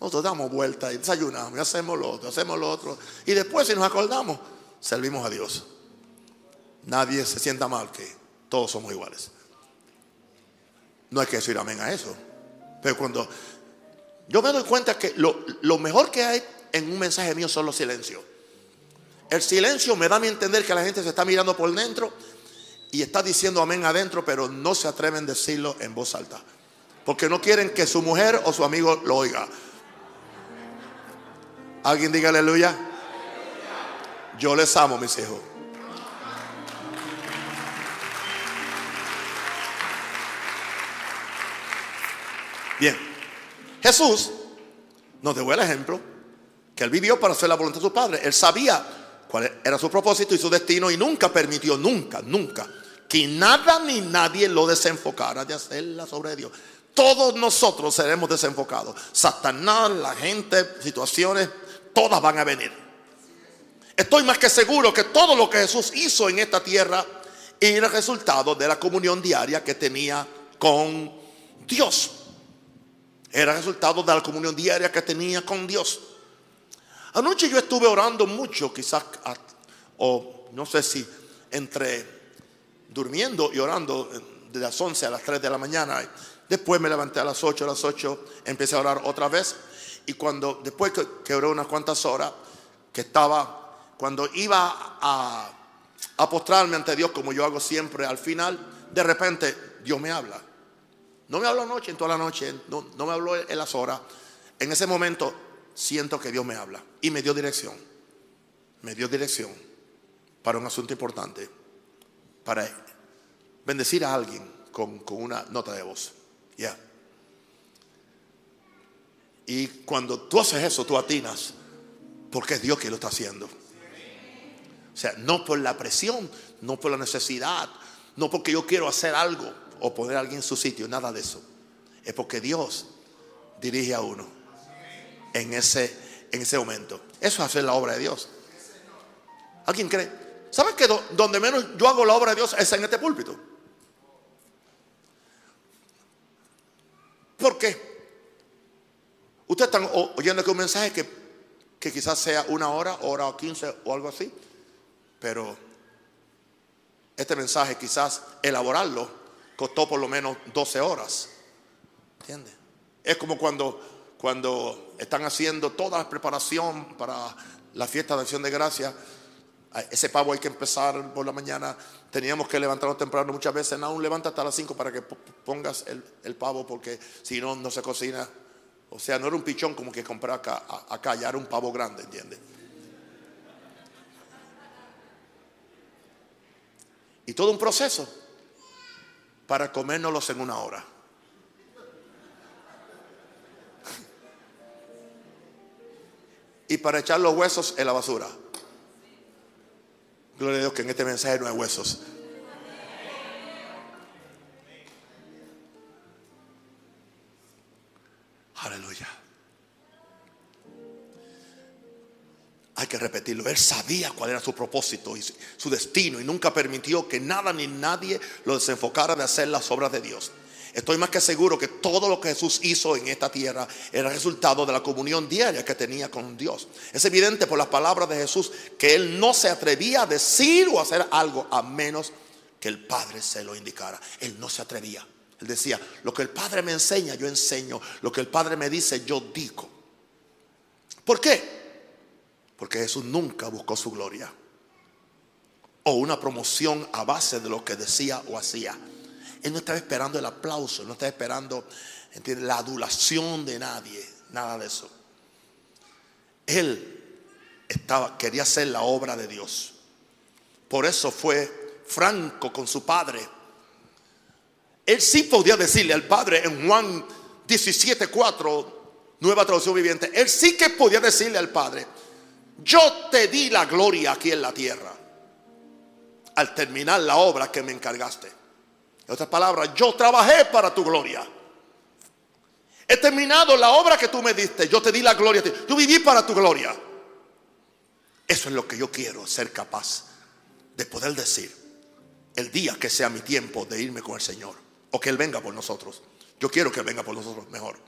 A: Nosotros damos vuelta y desayunamos y hacemos lo otro, hacemos lo otro. Y después si nos acordamos, servimos a Dios nadie se sienta mal que todos somos iguales. No hay que decir amén a eso. Pero cuando yo me doy cuenta que lo, mejor que hay en un mensaje mío son los silencios. El silencio me da a entender que la gente se está mirando por dentro y está diciendo amén adentro, pero no se atreven a decirlo en voz alta. Porque no quieren que su mujer o su amigo lo oiga. ¿Alguien diga aleluya? Yo les amo, mis hijos. Bien, Jesús nos dejó el ejemplo que él vivió para hacer la voluntad de su Padre. Él sabía cuál era su propósito y su destino y nunca permitió, nunca, nunca, que nada ni nadie lo desenfocara de hacer de Dios. Todos nosotros seremos desenfocados. Satanás, la gente, situaciones, todas van a venir. Estoy más que seguro que todo lo que Jesús hizo en esta tierra era resultado de la comunión diaria que tenía con Dios. Era resultado de la comunión diaria que tenía con Dios. Anoche yo estuve orando mucho, quizás, o no sé si entre durmiendo y orando de las 11 a las 3 de la mañana. Después me levanté a las 8, a las 8 empecé a orar otra vez. Y cuando, después que, que oré unas cuantas horas, que estaba, cuando iba a, a postrarme ante Dios, como yo hago siempre al final, de repente Dios me habla. No me habló anoche, en toda la noche, no, me habló en las horas. En ese momento siento que Dios me habla y me dio dirección. Me dio dirección para un asunto importante, para bendecir a alguien con, una nota de voz. Ya. Y cuando tú haces eso, tú atinas, porque es Dios quien lo está haciendo. O sea, no por la presión, no por la necesidad, No porque yo quiero hacer algo o poner a alguien en su sitio, nada de eso. Es porque Dios dirige a uno en ese, en ese momento. Eso es hacer la obra de Dios. ¿Alguien cree? ¿Sabes que donde menos yo hago la obra de Dios es en este púlpito? ¿Por qué? Ustedes están oyendo que un mensaje que, que quizás sea una hora, hora o quince o algo así, pero este mensaje quizás elaborarlo costó por lo menos 12 horas. ¿Entiendes? Es como cuando, cuando están haciendo toda la preparación para la fiesta de acción de gracia. Ese pavo hay que empezar por la mañana. Teníamos que levantarnos temprano muchas veces. No, levanta hasta las 5 para que pongas el, pavo porque si no, no se cocina. O sea, no era un pichón como que comprar acá, acá ya era un pavo grande, ¿entiendes? Y todo un proceso para comérnoslos en una hora. Y para echar los huesos en la basura. Gloria a Dios que en este mensaje no hay huesos. Aleluya. Hay que repetirlo. Él sabía cuál era su propósito y su destino y nunca permitió que nada ni nadie lo desenfocara de hacer las obras de Dios. Estoy más que seguro que todo lo que Jesús hizo en esta tierra era resultado de la comunión diaria que tenía con Dios. Es evidente por las palabras de Jesús que él no se atrevía a decir o hacer algo a menos que el Padre se lo indicara. Él no se atrevía. Él decía, lo que el Padre me enseña, yo enseño. Lo que el Padre me dice, yo digo. ¿Por qué? Porque Jesús nunca buscó su gloria o una promoción a base de lo que decía o hacía. Él no estaba esperando el aplauso, no estaba esperando la adulación de nadie, nada de eso. Él estaba, quería hacer la obra de Dios. Por eso fue franco con su padre. Él sí podía decirle al padre en Juan 17:4, nueva traducción viviente, él sí que podía decirle al padre, yo te di la gloria aquí en la tierra al terminar la obra que me encargaste. En otras palabras, yo trabajé para tu gloria. He terminado la obra que tú me diste. Yo te di la gloria. Yo viví para tu gloria. Eso es lo que yo quiero ser capaz de poder decir el día que sea mi tiempo de irme con el Señor o que Él venga por nosotros. Yo quiero que Él venga por nosotros mejor.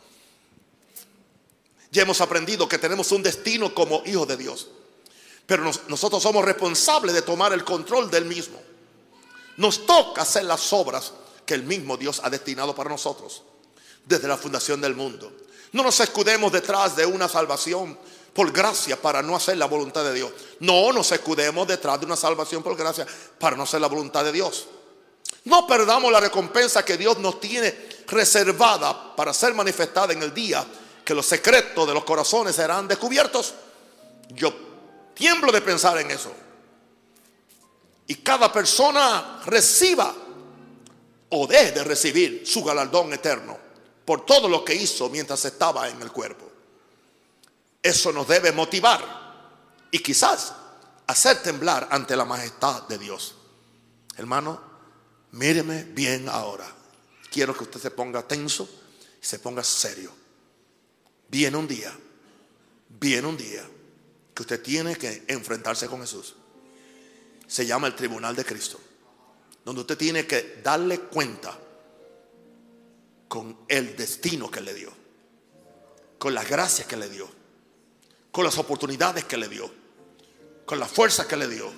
A: Ya hemos aprendido que tenemos un destino como hijos de Dios. Pero nosotros somos responsables de tomar el control del mismo. Nos toca hacer las obras que el mismo Dios ha destinado para nosotros desde la fundación del mundo. No nos escudemos detrás de una salvación por gracia para no hacer la voluntad de Dios. No nos escudemos detrás de una salvación por gracia para no hacer la voluntad de Dios. No perdamos la recompensa que Dios nos tiene reservada para ser manifestada en el día que los secretos de los corazones serán descubiertos. Yo tiemblo de pensar en eso. Y cada persona reciba o deje de recibir su galardón eterno por todo lo que hizo mientras estaba en el cuerpo. Eso nos debe motivar y quizás hacer temblar ante la majestad de Dios. Hermano, míreme bien ahora. Quiero que usted se ponga tenso y se ponga serio. Viene un día, viene un día que usted tiene que enfrentarse con Jesús. Se llama el tribunal de Cristo, donde usted tiene que darle cuenta con el destino que le dio, con las gracias que le dio, con las oportunidades que le dio, con la fuerza que le dio,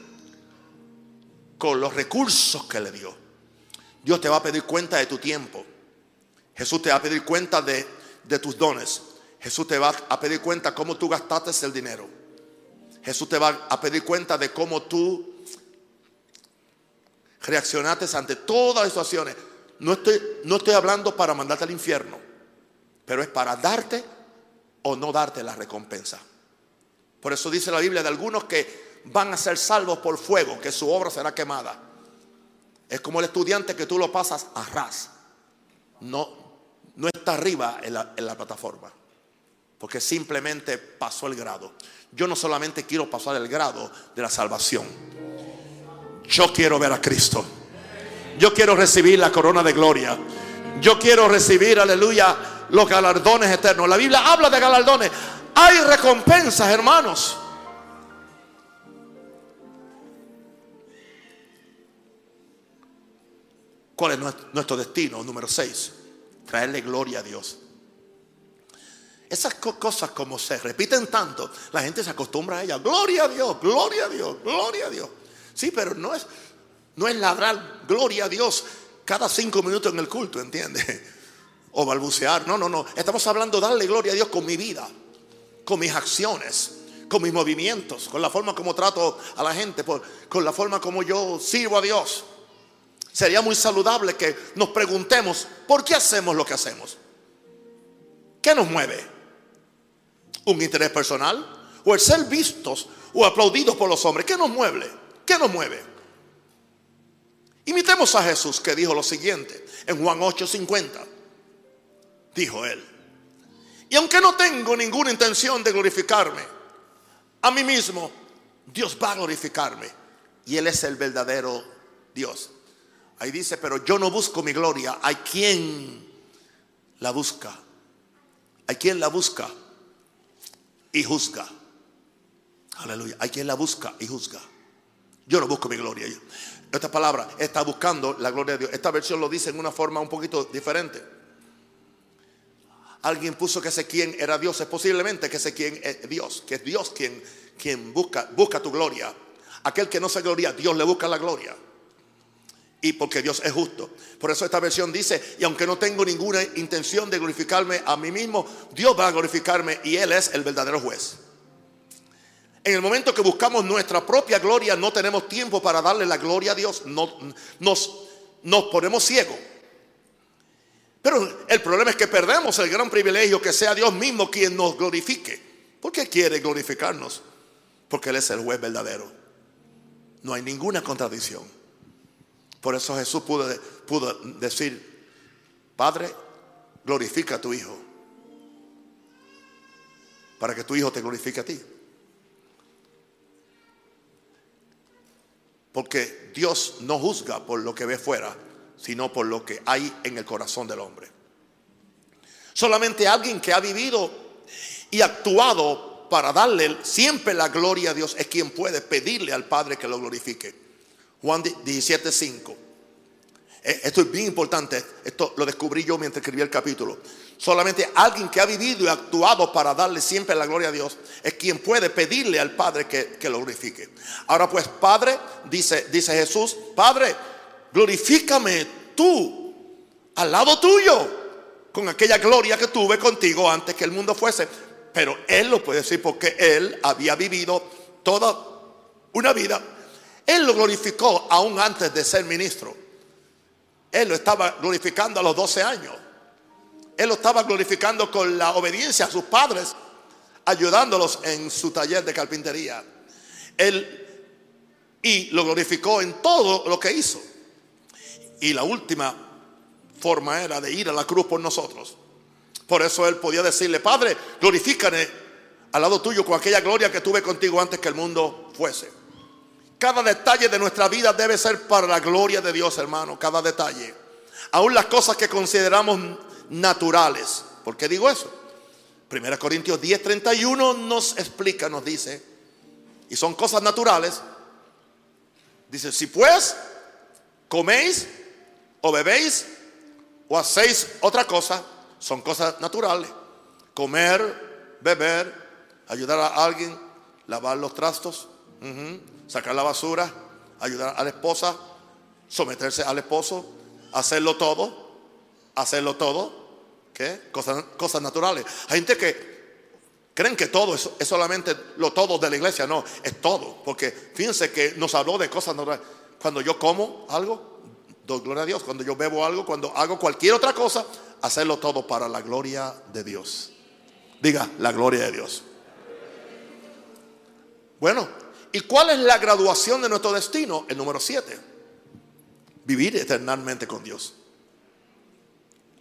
A: con los recursos que le dio. Dios te va a pedir cuenta de tu tiempo. Jesús te va a pedir cuenta de, de tus dones. Jesús te va a pedir cuenta cómo tú gastaste el dinero. Jesús te va a pedir cuenta de cómo tú reaccionaste ante todas las situaciones. No estoy, no estoy hablando para mandarte al infierno, pero es para darte o no darte la recompensa. Por eso dice la Biblia de algunos que van a ser salvos por fuego, que su obra será quemada. Es como el estudiante que tú lo pasas a ras. No, no está arriba en la, en la plataforma porque simplemente pasó el grado. Yo no solamente quiero pasar el grado de la salvación, yo quiero ver a Cristo. Yo quiero recibir la corona de gloria. Yo quiero recibir, aleluya, los galardones eternos. La Biblia habla de galardones. Hay recompensas, hermanos. ¿Cuál es nuestro destino? Número 6. Traerle gloria a Dios. Esas cosas como se repiten tanto, la gente se acostumbra a ellas. Gloria a Dios, gloria a Dios, gloria a Dios. Sí, pero no es, no es ladrar gloria a Dios cada cinco minutos en el culto, ¿entiendes? O balbucear. No, no, no. Estamos hablando de darle gloria a Dios con mi vida, con mis acciones, con mis movimientos, con la forma como trato a la gente, con la forma como yo sirvo a Dios. Sería muy saludable que nos preguntemos, ¿por qué hacemos lo que hacemos? ¿Qué nos mueve? ¿Un interés personal? ¿O el ser vistos o aplaudidos por los hombres? ¿Qué nos mueve? ¿Qué nos mueve? Imitemos a Jesús que dijo lo siguiente en Juan 8:50. Dijo él, y aunque no tengo ninguna intención de glorificarme a mí mismo, Dios va a glorificarme. Y Él es el verdadero Dios. Ahí dice, pero yo no busco mi gloria. Hay quien la busca. Hay quien la busca y juzga. Aleluya. Hay quien la busca y juzga. Yo no busco mi gloria. Esta palabra está buscando la gloria de Dios. Esta versión lo dice en una forma un poquito diferente. Alguien puso que ese quien era Dios. Es posiblemente que ese quien es Dios. Que es Dios quien, quien busca, busca tu gloria. Aquel que no se gloria, Dios le busca la gloria y porque Dios es justo. Por eso esta versión dice, y aunque no tengo ninguna intención de glorificarme a mí mismo, Dios va a glorificarme y Él es el verdadero juez. En el momento que buscamos nuestra propia gloria, no tenemos tiempo para darle la gloria a Dios, no, nos, nos ponemos ciegos. Pero el problema es que perdemos el gran privilegio que sea Dios mismo quien nos glorifique. ¿Por qué quiere glorificarnos? Porque Él es el juez verdadero. No hay ninguna contradicción. Por eso Jesús pudo, pudo decir, Padre, glorifica a tu Hijo. Para que tu Hijo te glorifique a ti. Porque Dios no juzga por lo que ve fuera, sino por lo que hay en el corazón del hombre. Solamente alguien que ha vivido y actuado para darle siempre la gloria a Dios es quien puede pedirle al Padre que lo glorifique. Juan 17:5. Eh, esto es bien importante. Esto lo descubrí yo mientras escribí el capítulo. Solamente alguien que ha vivido y actuado para darle siempre la gloria a Dios es quien puede pedirle al Padre que, lo glorifique. Ahora pues, Padre, dice, dice Jesús, Padre, glorifícame tú al lado tuyo con aquella gloria que tuve contigo antes que el mundo fuese. Pero Él lo puede decir porque Él había vivido toda una vida él lo glorificó aún antes de ser ministro. Él lo estaba glorificando a los 12 años. Él lo estaba glorificando con la obediencia a sus padres, ayudándolos en su taller de carpintería. Él y lo glorificó en todo lo que hizo. Y la última forma era de ir a la cruz por nosotros. Por eso él podía decirle, Padre, glorifícame al lado tuyo con aquella gloria que tuve contigo antes que el mundo fuese. Cada detalle de nuestra vida debe ser para la gloria de Dios, hermano. Cada detalle. Aún las cosas que consideramos naturales. ¿Por qué digo eso? 1 Corintios 10, 31 nos explica, nos dice, y son cosas naturales. Dice, si pues coméis o bebéis o hacéis otra cosa, son cosas naturales. Comer, beber, ayudar a alguien, lavar los trastos, sacar la basura, ayudar a la esposa, someterse al esposo, hacerlo todo, hacerlo todo, ¿qué? Cosas, cosas naturales. Hay gente que creen que todo es, solamente lo todo de la iglesia, no, es todo, porque fíjense que nos habló de cosas naturales. Cuando yo como algo, doy gloria a Dios. Cuando yo bebo algo, cuando hago cualquier otra cosa, hacerlo todo para la gloria de Dios. Diga, la gloria de Dios. Bueno, ¿Y cuál es la graduación de nuestro destino? El número 7. Vivir eternamente con Dios.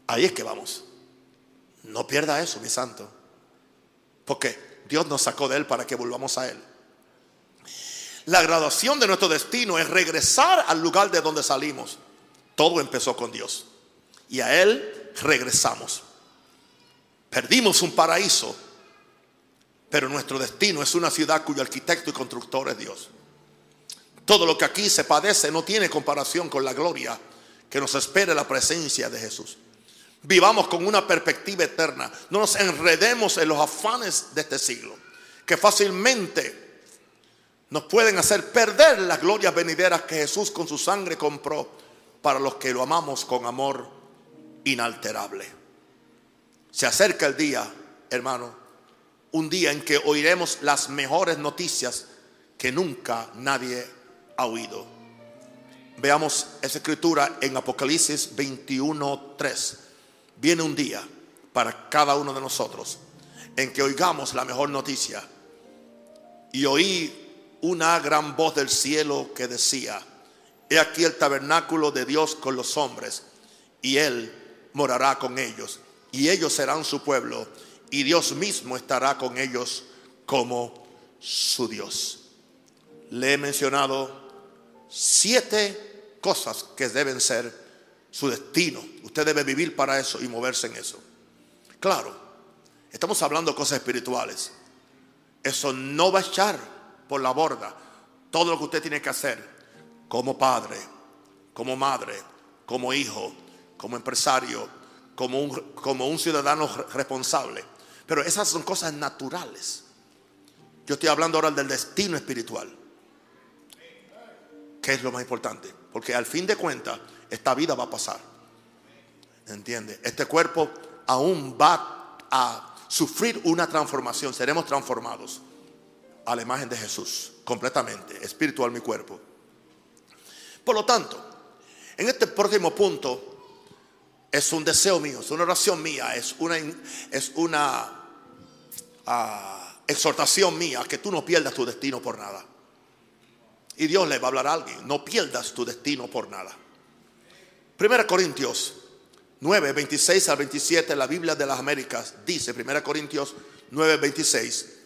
A: Ahí es que vamos. No pierda eso, mi santo. Porque Dios nos sacó de Él para que volvamos a Él. La graduación de nuestro destino es regresar al lugar de donde salimos. todo empezó con Dios. Y a Él regresamos. Perdimos un paraíso, pero nuestro destino es una ciudad cuyo arquitecto y constructor es Dios. Todo lo que aquí se padece no tiene comparación con la gloria que nos espera la presencia de Jesús. Vivamos con una perspectiva eterna. No nos enredemos en los afanes de este siglo, que fácilmente nos pueden hacer perder las glorias venideras que Jesús con su sangre compró para los que lo amamos con amor inalterable. Se acerca el día, hermano, un día en que oiremos las mejores noticias que nunca nadie ha oído. Veamos esa escritura en Apocalipsis 21:3 viene un día para cada uno de nosotros en que oigamos la mejor noticia. Y oí una gran voz del cielo que decía, he aquí el tabernáculo de Dios con los hombres, y Él morará con ellos, y ellos serán su pueblo, y Dios mismo estará con ellos como su Dios. Le he mencionado siete cosas que deben ser su destino. Usted debe vivir para eso y moverse en eso. Claro, estamos hablando de cosas espirituales. Eso no va a echar por la borda todo lo que usted tiene que hacer como padre, como madre, como hijo, como empresario, como un, como un ciudadano responsable. Pero esas son cosas naturales. Yo estoy hablando ahora del destino espiritual. ¿Qué es lo más importante? Porque al fin de cuentas, esta vida va a pasar. ¿Entiende? Este cuerpo aún va a sufrir una transformación. Seremos transformados a la imagen de Jesús, completamente, espiritual mi cuerpo. Por lo tanto, en este próximo punto es un deseo mío, es una oración mía, es una, ah, exhortación mía que tú no pierdas tu destino por nada. Y Dios le va a hablar a alguien, no pierdas tu destino por nada. Primera Corintios 9, 26 al 27, la Biblia de las Américas dice, Primera Corintios 9, 26.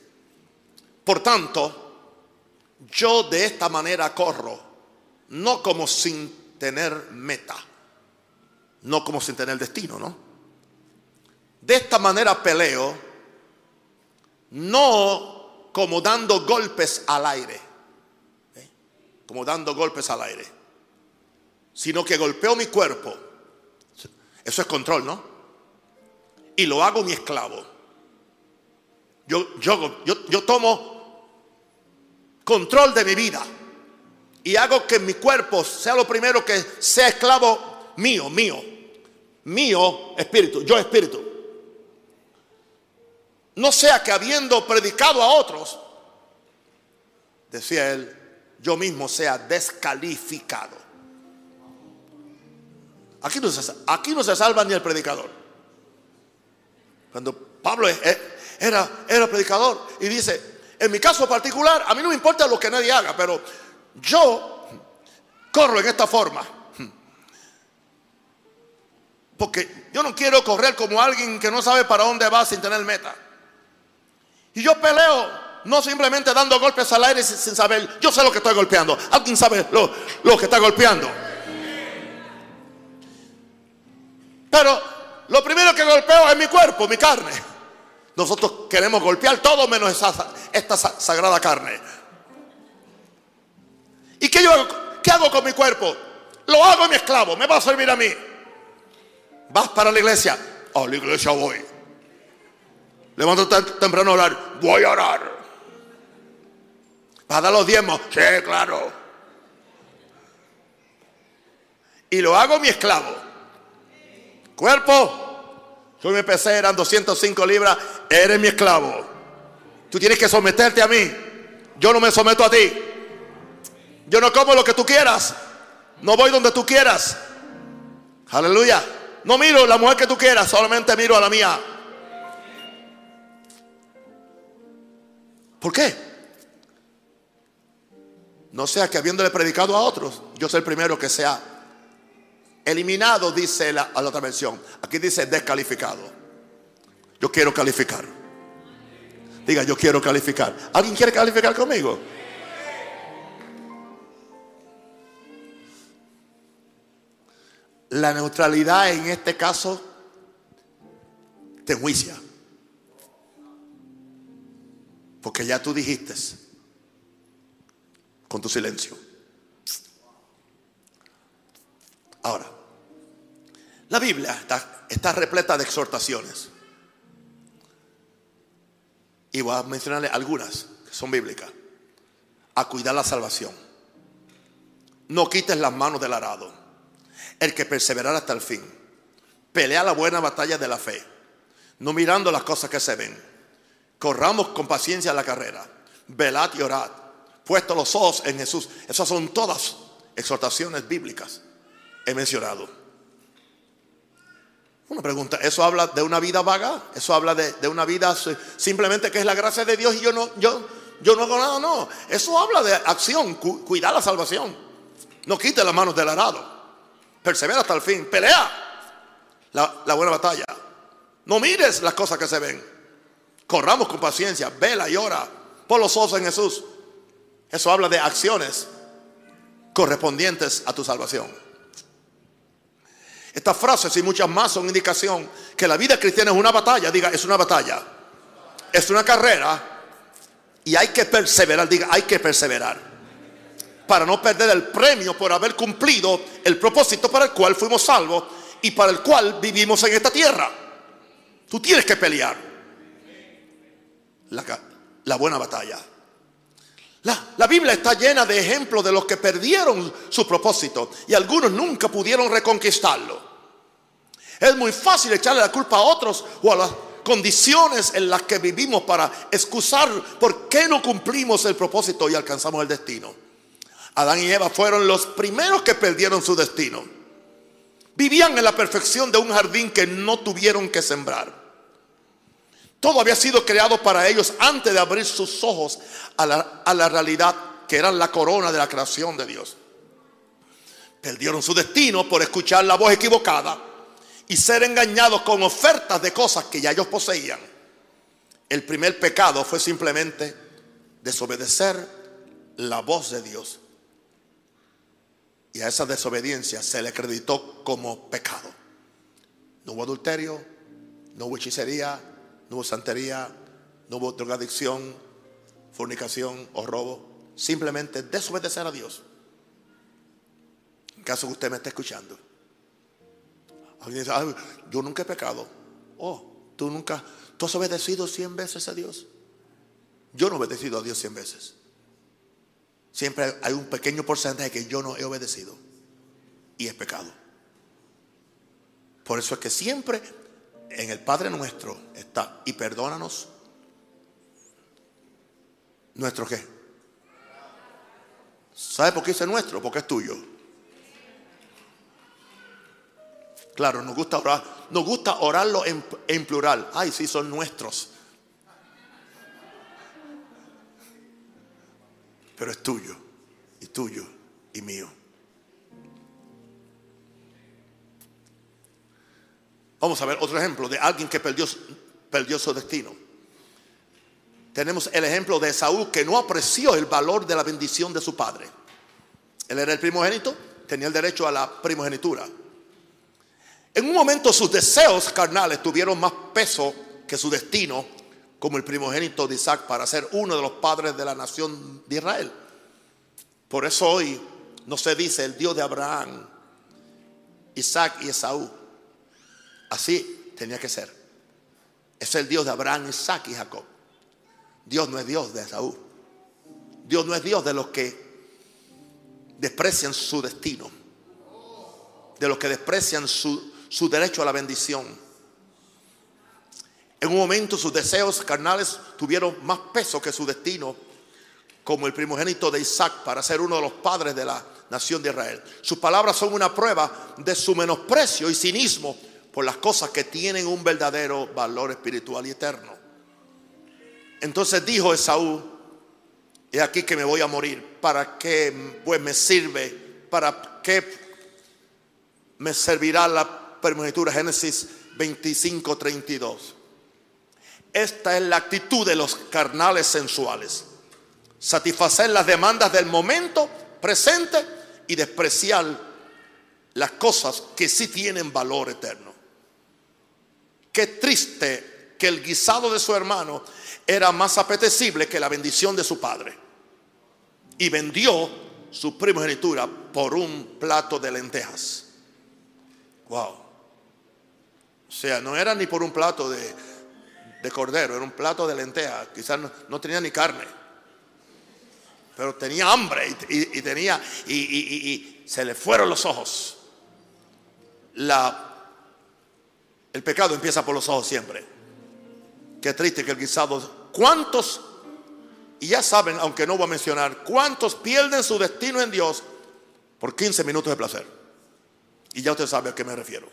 A: Por tanto, yo de esta manera corro, no como sin tener meta, no como sin tener destino, ¿no? De esta manera peleo, no como dando golpes al aire, ¿eh? como dando golpes al aire sino que golpeo mi cuerpo. Eso es control, ¿no? Y lo hago mi esclavo. Yo, yo, yo, tomo control de mi vida y hago que mi cuerpo sea lo primero que sea esclavo mío, mío, mío espíritu, yo espíritu. No sea que habiendo predicado a otros, decía él, yo mismo sea descalificado. Aquí no, se, aquí no se salva ni el predicador. Cuando Pablo era, era predicador y dice, en mi caso particular, a mí no me importa lo que nadie haga, pero yo corro en esta forma. Porque yo no quiero correr como alguien que no sabe para dónde va sin tener meta. Y yo peleo, no simplemente dando golpes al aire sin, saber, yo sé lo que estoy golpeando. Alguien sabe lo, lo que está golpeando. Pero lo primero que golpeo es mi cuerpo, mi carne. Nosotros queremos golpear todo menos esta sagrada carne. ¿Y qué, yo hago, qué hago con mi cuerpo? Lo hago mi esclavo, me va a servir a mí. Vas para la iglesia. A la iglesia voy. Levanto temprano a orar. Voy a orar. ¿Vas a dar los diezmos? Sí, claro. Y lo hago mi esclavo. Cuerpo, yo me empecé, eran 205 libras, eres mi esclavo. Tú tienes que someterte a mí. Yo no me someto a ti. Yo no como lo que tú quieras. No voy donde tú quieras. Aleluya. No miro la mujer que tú quieras, solamente miro a la mía. ¿Por qué? No sea que habiéndole predicado a otros, yo soy el primero que sea Eliminado, dice la, la otra versión. Aquí dice descalificado. Yo quiero calificar. Diga, yo quiero calificar. ¿Alguien quiere calificar conmigo? la neutralidad en este caso te enjuicia. Porque ya tú dijiste con tu silencio. Ahora, la Biblia está, repleta de exhortaciones. Y voy a mencionarle algunas que son bíblicas. A cuidar la salvación. No quites las manos del arado. El que perseverar hasta el fin. Pelea la buena batalla de la fe. No mirando las cosas que se ven Corramos con paciencia la carrera. Velad y orad. Puesto los ojos en Jesús. Esas son todas exhortaciones bíblicas. He mencionado. Una pregunta, ¿eso habla de una vida vaga? ¿Eso habla de, una vida simplemente que es la gracia de Dios y yo no, yo, yo no hago nada? No, eso habla de acción, cuidar la salvación. No quite las manos del arado. Persevera hasta el fin. Pelea la, la buena batalla. No mires las cosas que se ven. Corramos con paciencia, vela y ora. Pon los ojos en Jesús. Eso habla de acciones correspondientes a tu salvación. Estas frases y muchas más son indicación que la vida cristiana es una batalla. Diga, es una batalla. Es una carrera. Y hay que perseverar. Diga, hay que perseverar. Para no perder el premio por haber cumplido el propósito para el cual fuimos salvos y para el cual vivimos en esta tierra. Tú tienes que pelear la, buena batalla. La, Biblia está llena de ejemplos de los que perdieron su propósito y algunos nunca pudieron reconquistarlo. Es muy fácil echarle la culpa a otros o a las condiciones en las que vivimos para excusar por qué no cumplimos el propósito y alcanzamos el destino. Adán y Eva fueron los primeros que perdieron su destino. Vivían en la perfección de un jardín que no tuvieron que sembrar. Todo había sido creado para ellos antes de abrir sus ojos a la, realidad que era la corona de la creación de Dios. Perdieron su destino por escuchar la voz equivocada y ser engañados con ofertas de cosas que ya ellos poseían. El primer pecado fue simplemente desobedecer la voz de Dios. Y a esa desobediencia se le acreditó como pecado. No hubo adulterio, no hubo hechicería, no hubo santería, no hubo drogadicción, fornicación o robo. Simplemente desobedecer a Dios. En caso que usted me esté escuchando. Alguien dice, yo nunca he pecado. Oh, tú nunca, tú has obedecido cien veces a Dios. Yo no he obedecido a Dios cien veces. Siempre hay un pequeño porcentaje que yo no he obedecido. Y es pecado. Por eso es que siempre en el Padre nuestro está, y perdónanos. ¿Nuestro qué? ¿Sabe por qué dice nuestro? Porque es tuyo. Claro, nos gusta orar, nos gusta orarlo en, en plural. Ay, sí, son nuestros. Pero es tuyo, y tuyo, y mío. Vamos a ver otro ejemplo de alguien que perdió, perdió su destino. Tenemos el ejemplo de Saúl que no apreció el valor de la bendición de su padre. Él era el primogénito, tenía el derecho a la primogenitura. En un momento sus deseos carnales tuvieron más peso que su destino como el primogénito de Isaac para ser uno de los padres de la nación de Israel. Por eso hoy no se dice el Dios de Abraham, Isaac y Esaú Así tenía que ser. Es el Dios de Abraham, Isaac y Jacob. Dios no es Dios de Esaú. Dios no es Dios de los que desprecian su destino. De los que desprecian su, su derecho a la bendición. En un momento sus deseos carnales tuvieron más peso que su destino como el primogénito de Isaac para ser uno de los padres de la nación de Israel. Sus palabras son una prueba de su menosprecio y cinismo por las cosas que tienen un verdadero valor espiritual y eterno. Entonces dijo Esaú, he aquí que me voy a morir, ¿para qué pues me sirve? ¿Para qué me servirá la primogenitura? Génesis 25, 32. Esta es la actitud de los carnales sensuales. Satisfacer las demandas del momento presente y despreciar las cosas que sí tienen valor eterno. Qué triste que el guisado de su hermano era más apetecible que la bendición de su padre. Y vendió su primogenitura por un plato de lentejas. Wow. O sea, no era ni por un plato de, cordero, era un plato de lentejas. Quizás no, tenía ni carne. Pero tenía hambre y, tenía, y se le fueron los ojos. La, el pecado empieza por los ojos siempre. Qué triste que el guisado. ¿Cuántos y ya saben, aunque no voy a mencionar, cuántos pierden su destino en Dios por 15 minutos de placer. Y ya usted sabe a qué me refiero.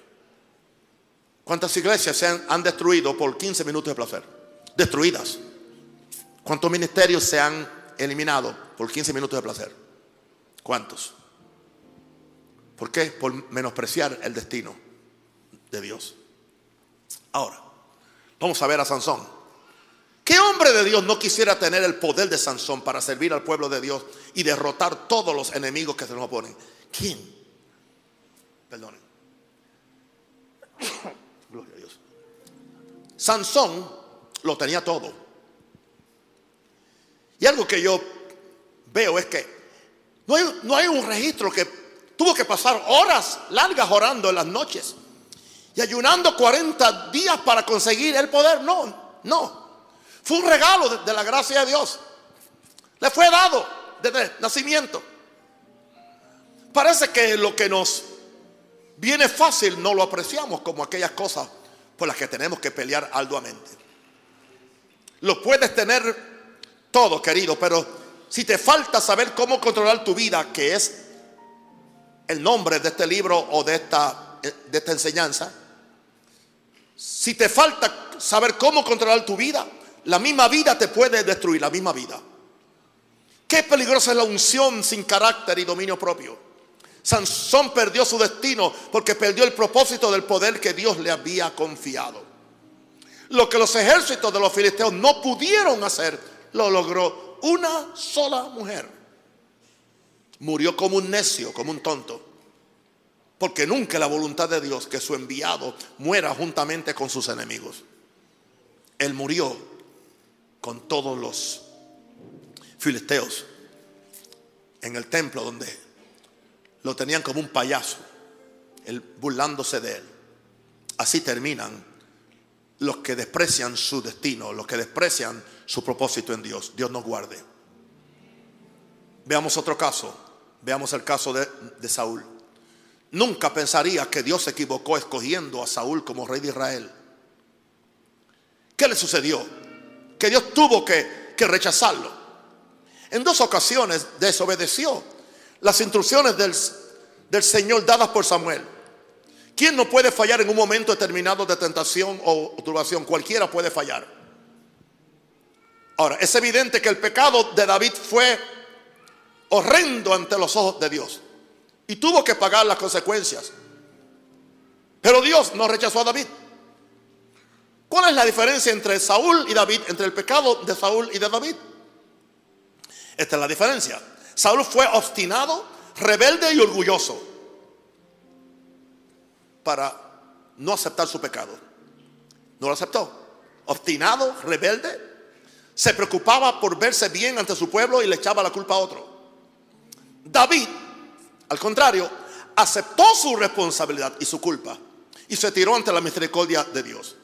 A: ¿Cuántas iglesias se han, destruido por 15 minutos de placer? Destruidas. ¿Cuántos ministerios se han eliminado por 15 minutos de placer? ¿Cuántos? ¿Por qué? Por menospreciar el destino de Dios. Ahora, vamos a ver a Sansón. ¿Qué hombre de Dios no quisiera tener el poder de Sansón para servir al pueblo de Dios y derrotar todos los enemigos que se nos oponen? ¿Quién? Perdonen. Gloria a Dios. Sansón lo tenía todo. Y algo que yo veo es que no hay, no hay un registro que tuvo que pasar horas largas orando en las noches y ayunando 40 días para conseguir el poder. No, no. Fue un regalo de, la gracia de Dios. Le fue dado desde nacimiento. Parece que lo que nos viene fácil no lo apreciamos como aquellas cosas por las que tenemos que pelear arduamente. Lo puedes tener todo, querido, pero si te falta saber cómo controlar tu vida, que es el nombre de este libro o de esta, de esta enseñanza, si te falta saber cómo controlar tu vida, la misma vida te puede destruir, la misma vida. Qué peligrosa es la unción sin carácter y dominio propio. Sansón perdió su destino porque perdió el propósito del poder que Dios le había confiado. Lo que los ejércitos de los filisteos no pudieron hacer, lo logró una sola mujer. Murió como un necio, como un tonto. Porque nunca la voluntad de Dios que su enviado muera juntamente con sus enemigos. Él murió con todos los filisteos en el templo donde lo tenían como un payaso, él burlándose de él. Así terminan los que desprecian su destino, los que desprecian su propósito en Dios. Dios nos guarde. Veamos otro caso. Veamos el caso de, de Saúl. Nunca pensaría que Dios se equivocó escogiendo a Saúl como rey de Israel. ¿Qué le sucedió? que Dios tuvo que, rechazarlo. En dos ocasiones desobedeció las instrucciones del, del Señor dadas por Samuel. ¿Quién no puede fallar en un momento determinado de tentación o turbación? Cualquiera puede fallar. Ahora, es evidente que el pecado de David fue horrendo ante los ojos de Dios y tuvo que pagar las consecuencias. Pero Dios no rechazó a David. ¿Cuál es la diferencia entre Saúl y David, entre el pecado de Saúl y de David? Esta es la diferencia. Saúl fue obstinado, rebelde y orgulloso para no aceptar su pecado. No lo aceptó. Obstinado, rebelde, se preocupaba por verse bien ante su pueblo y le echaba la culpa a otro. David, al contrario, aceptó su responsabilidad y su culpa y se tiró ante la misericordia de Dios.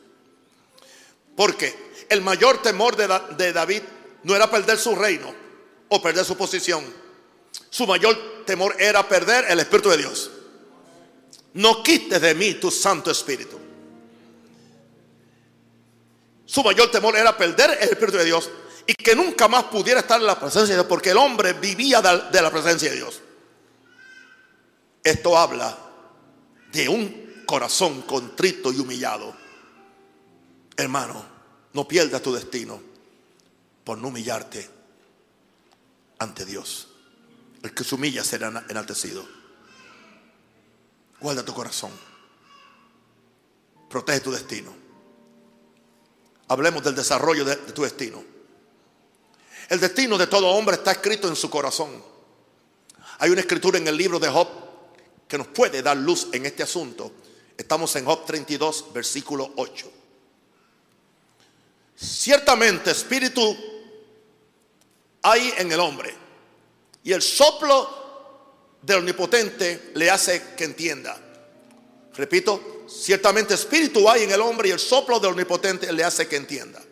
A: Porque el mayor temor de, David no era perder su reino o perder su posición. Su mayor temor era perder el Espíritu de Dios. No quites de mí tu Santo Espíritu. Su mayor temor era perder el Espíritu de Dios y que nunca más pudiera estar en la presencia de Dios porque el hombre vivía de la presencia de Dios. Esto habla de un corazón contrito y humillado Hermano, no pierdas tu destino por no humillarte ante Dios. El que se humilla será enaltecido. Guarda tu corazón. Protege tu destino. Hablemos del desarrollo de, tu destino. El destino de todo hombre está escrito en su corazón. Hay una escritura en el libro de Job que nos puede dar luz en este asunto. Estamos en Job 32, versículo 8. Ciertamente espíritu hay en el hombre y el soplo del omnipotente le hace que entienda. Repito, ciertamente espíritu hay en el hombre y el soplo del omnipotente le hace que entienda.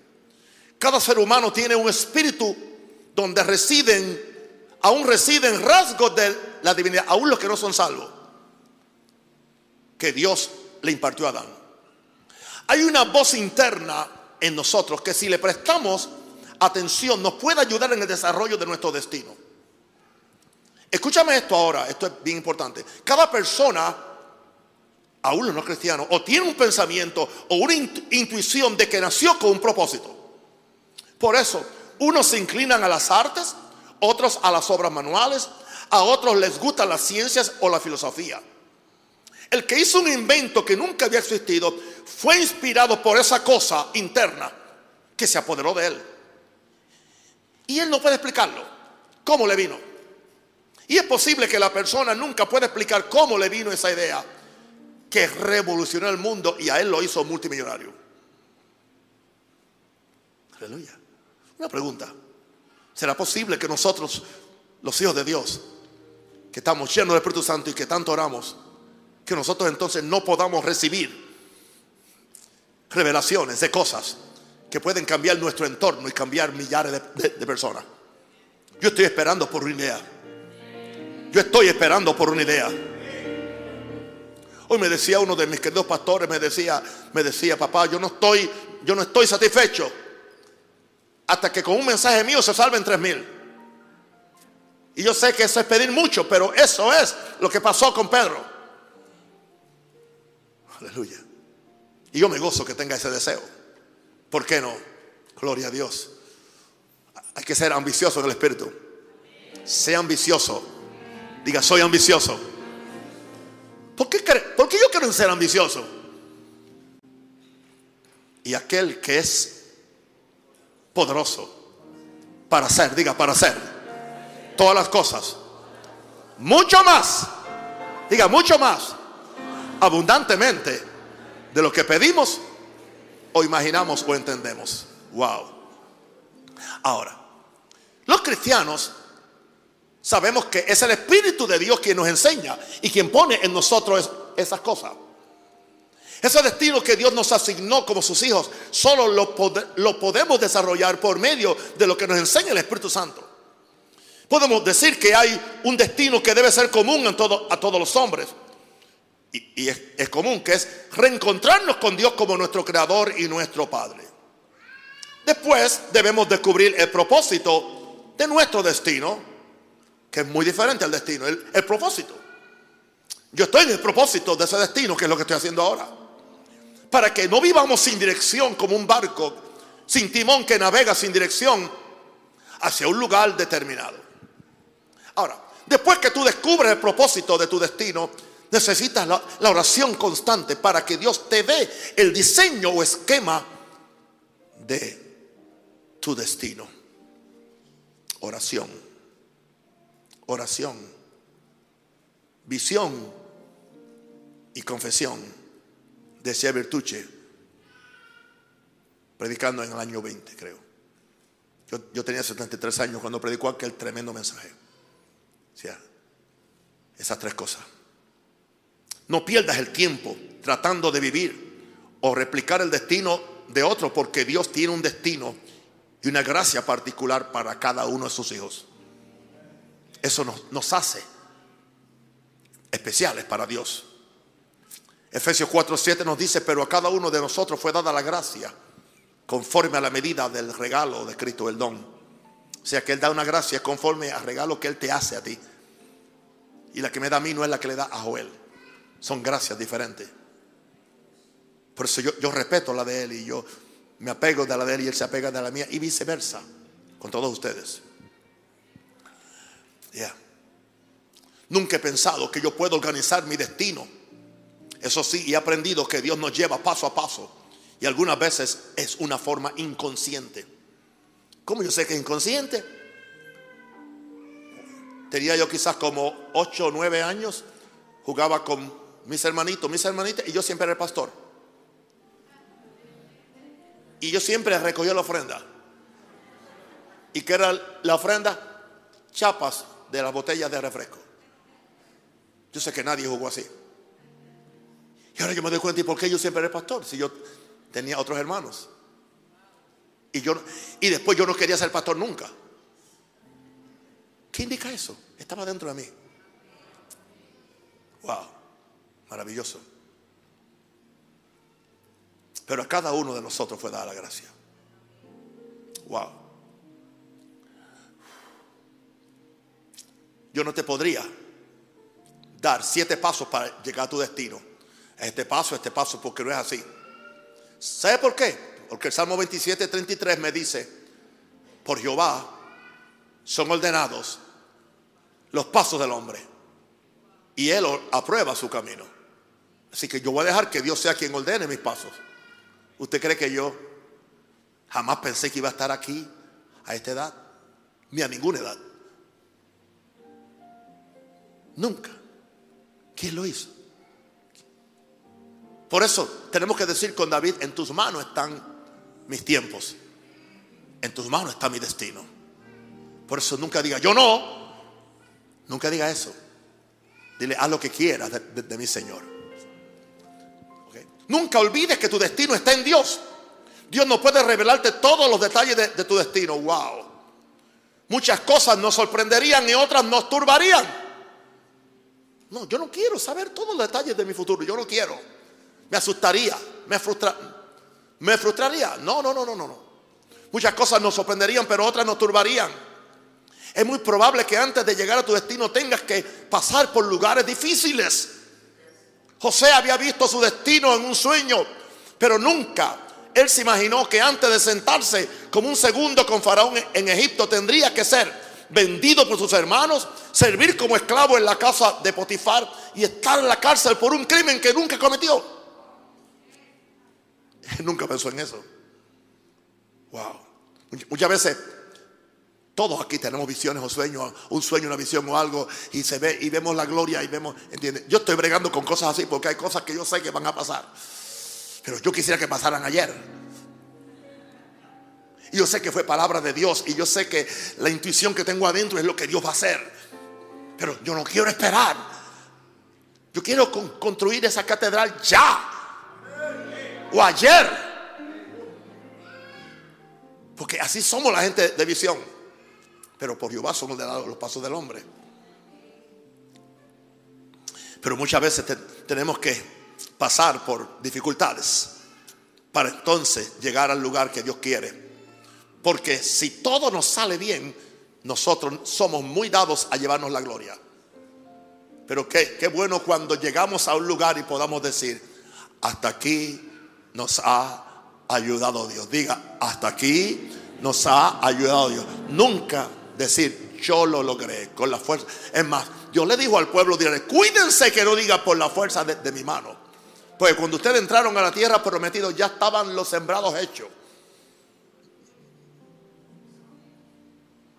A: Cada ser humano tiene un espíritu donde residen, aún residen rasgos de la divinidad, aún los que no son salvos, que Dios le impartió a Adán. Hay una voz interna en nosotros que si le prestamos atención nos puede ayudar en el desarrollo de nuestro destino. Escúchame esto ahora, esto es bien importante. Cada persona, aún los no cristianos, o tiene un pensamiento o una intuición de que nació con un propósito. Por eso, unos se inclinan a las artes, otros a las obras manuales, a otros les gustan las ciencias o la filosofía. El que hizo un invento que nunca había existido fue inspirado por esa cosa interna que se apoderó de él. Y él no puede explicarlo. ¿Cómo le vino? Y es posible que la persona nunca pueda explicar cómo le vino esa idea que revolucionó el mundo y a él lo hizo multimillonario. Aleluya. Una pregunta. ¿Será posible que nosotros, los hijos de Dios, que estamos llenos del Espíritu Santo y que tanto oramos, que nosotros entonces no podamos recibir revelaciones de cosas que pueden cambiar nuestro entorno y cambiar millares de, personas? Yo estoy esperando por una idea. Yo estoy esperando por una idea. Hoy me decía uno de mis queridos pastores, me decía, me decía, papá, yo no estoy, yo no estoy satisfecho hasta que con un mensaje mío se salven tres mil. Y yo sé que eso es pedir mucho, pero eso es lo que pasó con Pedro. Aleluya. Y yo me gozo que tenga ese deseo. ¿Por qué no? Gloria a Dios. Hay que ser ambicioso en el espíritu. Sea ambicioso. Diga, soy ambicioso. ¿Por qué, ¿Por qué yo quiero ser ambicioso? Y aquel que es poderoso para hacer, diga, para hacer todas las cosas. Mucho más, diga, mucho más, abundantemente de lo que pedimos o imaginamos o entendemos. Wow. Ahora, los cristianos sabemos que es el Espíritu de Dios quien nos enseña y quien pone en nosotros esas cosas. Ese destino que Dios nos asignó como sus hijos, solo lo, podemos desarrollar por medio de lo que nos enseña el Espíritu Santo. Podemos decir que hay un destino que debe ser común a todos los hombres. Y, es, común, que es reencontrarnos con Dios como nuestro Creador y nuestro Padre. Después debemos descubrir el propósito de nuestro destino, que es muy diferente al destino, el propósito. Yo estoy en el propósito de ese destino, que es lo que estoy haciendo ahora para que no vivamos sin dirección como un barco, sin timón que navega sin dirección hacia un lugar determinado. Ahora, después que tú descubres el propósito de tu destino, necesitas la, oración constante para que Dios te dé el diseño o esquema de tu destino. Oración, oración, visión y confesión decía Bertucci, predicando en el año 20, creo. Yo, tenía 73 años cuando predicó aquel tremendo mensaje. O esas tres cosas. No pierdas el tiempo tratando de vivir o replicar el destino de otro, porque Dios tiene un destino y una gracia particular para cada uno de sus hijos. Eso nos, hace especiales para Dios. Efesios 4:7 nos dice, pero a cada uno de nosotros fue dada la gracia conforme a la medida del regalo de Cristo, el don. O sea que Él da una gracia conforme al regalo que Él te hace a ti. Y la que me da a mí no es la que le da a Joel. Son gracias diferentes. Por eso yo, respeto la de Él y yo me apego de la de Él y Él se apega de la mía y viceversa con todos ustedes. Ya. Nunca he pensado que yo puedo organizar mi destino eso sí, he aprendido que Dios nos lleva paso a paso. Y algunas veces es una forma inconsciente. ¿Cómo yo sé que es inconsciente? Tenía yo quizás como 8 o 9 años jugaba con mis hermanitos, mis hermanitas, y yo siempre era el pastor. Y yo siempre recogía la ofrenda. ¿Y qué era la ofrenda? Chapas de las botellas de refresco. Yo sé que nadie jugó así. Y ahora yo me doy cuenta, ¿y por qué yo siempre era el pastor? Si yo tenía otros hermanos. Y, yo, y después yo no quería ser pastor nunca. ¿Qué indica eso? Estaba dentro de mí. Wow, maravilloso. Pero a cada uno de nosotros fue dada la gracia. Wow. Yo no te podría dar siete pasos para llegar a tu destino. Este paso, este paso, porque no es así. ¿Sabe por qué? Porque el Salmo 27, 33 me dice, por Jehová son ordenados los pasos del hombre y Él aprueba su camino. Así que yo voy a dejar que Dios sea quien ordene mis pasos. ¿Usted cree que yo jamás pensé que iba a estar aquí a esta edad? Ni a ninguna edad. Nunca. ¿Quién lo hizo? Por eso tenemos que decir con David, en tus manos están mis tiempos. En tus manos está mi destino. Por eso nunca diga, yo no. Nunca diga eso. Dile, haz lo que quieras de, mi Señor. Nunca olvides que tu destino está en Dios. Dios no puede revelarte todos los detalles de, tu destino. Wow. Muchas cosas nos sorprenderían y otras nos turbarían. No, yo no quiero saber todos los detalles de mi futuro. Yo no quiero. Me asustaría. Me, frustra, me frustraría. No, no, no, no, no. Muchas cosas nos sorprenderían, pero otras nos turbarían. Es muy probable que antes de llegar a tu destino tengas que pasar por lugares difíciles. José había visto su destino en un sueño, pero nunca él se imaginó que antes de sentarse como un segundo con Faraón en Egipto tendría que ser vendido por sus hermanos, servir como esclavo en la casa de Potifar y estar en la cárcel por un crimen que nunca cometió. Él nunca pensó en eso. Wow. Muchas veces todos aquí tenemos visiones o sueños, un sueño, una visión o algo, y se ve y vemos la gloria y vemos, ¿entiendes? Yo estoy bregando con cosas así porque hay cosas que yo sé que van a pasar. Pero yo quisiera que pasaran ayer. Y yo sé que fue palabra de Dios y yo sé que la intuición que tengo adentro es lo que Dios va a hacer. Pero yo no quiero esperar. Yo quiero construir esa catedral ya. O ayer. Porque así somos la gente de visión pero por Jehová son los pasos del hombre. Pero muchas veces tenemos que pasar por dificultades para entonces llegar al lugar que Dios quiere. Porque si todo nos sale bien, nosotros somos muy dados a llevarnos la gloria. Pero qué, qué bueno cuando llegamos a un lugar y podamos decir, hasta aquí nos ha ayudado Dios. Diga, hasta aquí nos ha ayudado Dios. Nunca decir, yo lo logré con la fuerza. Es más, Dios le dijo al pueblo de cuídense que no diga por la fuerza de, mi mano. Pues cuando ustedes entraron a la tierra prometida ya estaban los sembrados hechos.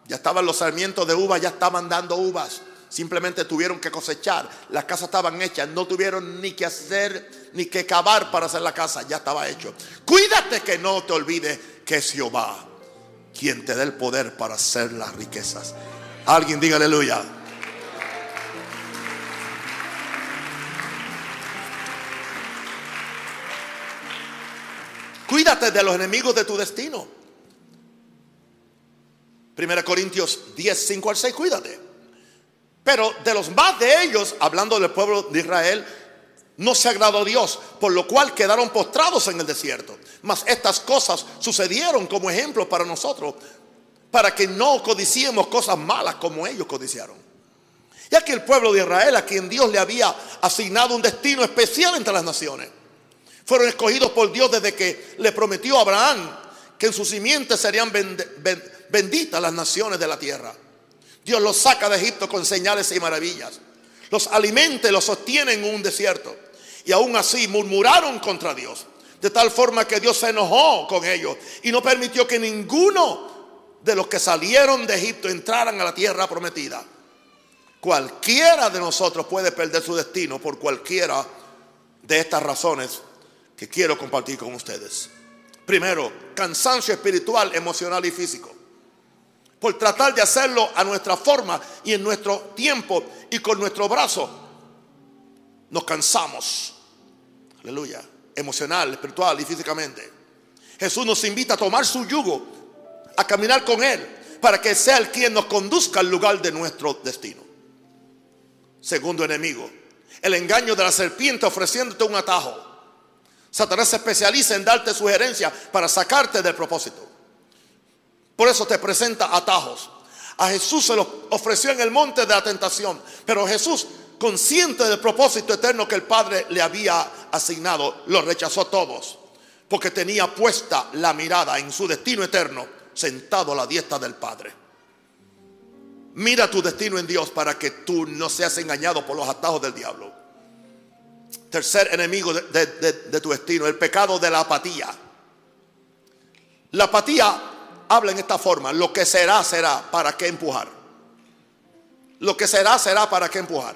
A: Ya estaban los sarmientos de uva, ya estaban dando uvas. Simplemente tuvieron que cosechar. Las casas estaban hechas. No tuvieron ni que hacer, ni que cavar para hacer la casa. Ya estaba hecho. Cuídate que no te olvides que es Jehová quien te dé el poder para hacer las riquezas. Alguien diga aleluya. Cuídate de los enemigos de tu destino. Primera Corintios 10, 5 al 6, cuídate. Pero de los más de ellos, hablando del pueblo de Israel, no se agradó Dios, por lo cual quedaron postrados en el desierto. Mas estas cosas sucedieron como ejemplo para nosotros, para que no codiciemos cosas malas como ellos codiciaron. Ya que el pueblo de Israel, a quien Dios le había asignado un destino especial entre las naciones, fueron escogidos por Dios desde que le prometió a Abraham que en su simiente serían benditas las naciones de la tierra. Dios los saca de Egipto con señales y maravillas. Los alimenta y los sostiene en un desierto y aún así murmuraron contra Dios. De tal forma que Dios se enojó con ellos y no permitió que ninguno de los que salieron de Egipto entraran a la tierra prometida. Cualquiera de nosotros puede perder su destino por cualquiera de estas razones que quiero compartir con ustedes. Primero, cansancio espiritual, emocional y físico. Por tratar de hacerlo a nuestra forma y en nuestro tiempo y con nuestro brazo, nos cansamos. Aleluya. Emocional, espiritual y físicamente. Jesús nos invita a tomar su yugo, a caminar con Él, para que sea el quien nos conduzca al lugar de nuestro destino. Segundo enemigo, el engaño de la serpiente ofreciéndote un atajo. Satanás se especializa en darte sugerencias para sacarte del propósito. Por eso te presenta atajos. A Jesús se los ofreció en el monte de la tentación, pero Jesús, consciente del propósito eterno que el Padre le había asignado, los rechazó a todos, porque tenía puesta la mirada en su destino eterno, sentado a la diestra del Padre. Mira tu destino en Dios para que tú no seas engañado por los atajos del diablo. Tercer enemigo de, tu destino, el pecado de la apatía. La apatía habla en esta forma, lo que será, será, ¿para qué empujar? Lo que será, será, ¿para qué empujar?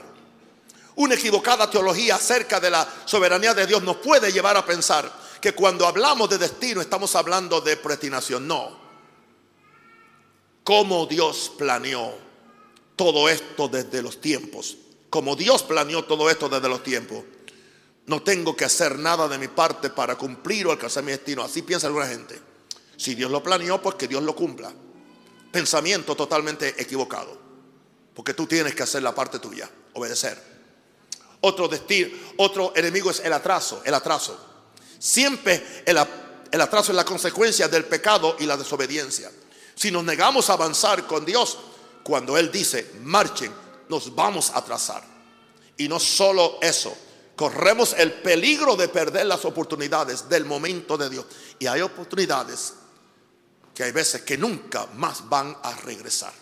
A: Una equivocada teología acerca de la soberanía de Dios nos puede llevar a pensar que cuando hablamos de destino estamos hablando de predestinación. No. Como Dios planeó todo esto desde los tiempos. Como Dios planeó todo esto desde los tiempos. No tengo que hacer nada de mi parte para cumplir o alcanzar mi destino. Así piensa alguna gente. Si Dios lo planeó, pues que Dios lo cumpla. Pensamiento totalmente equivocado. Porque tú tienes que hacer la parte tuya, obedecer. Otro destino, otro enemigo es el atraso, el atraso. Siempre el, el atraso es la consecuencia del pecado y la desobediencia. Si nos negamos a avanzar con Dios, cuando Él dice, marchen, nos vamos a atrasar. Y no solo eso, corremos el peligro de perder las oportunidades del momento de Dios. Y hay oportunidades que hay veces que nunca más van a regresar.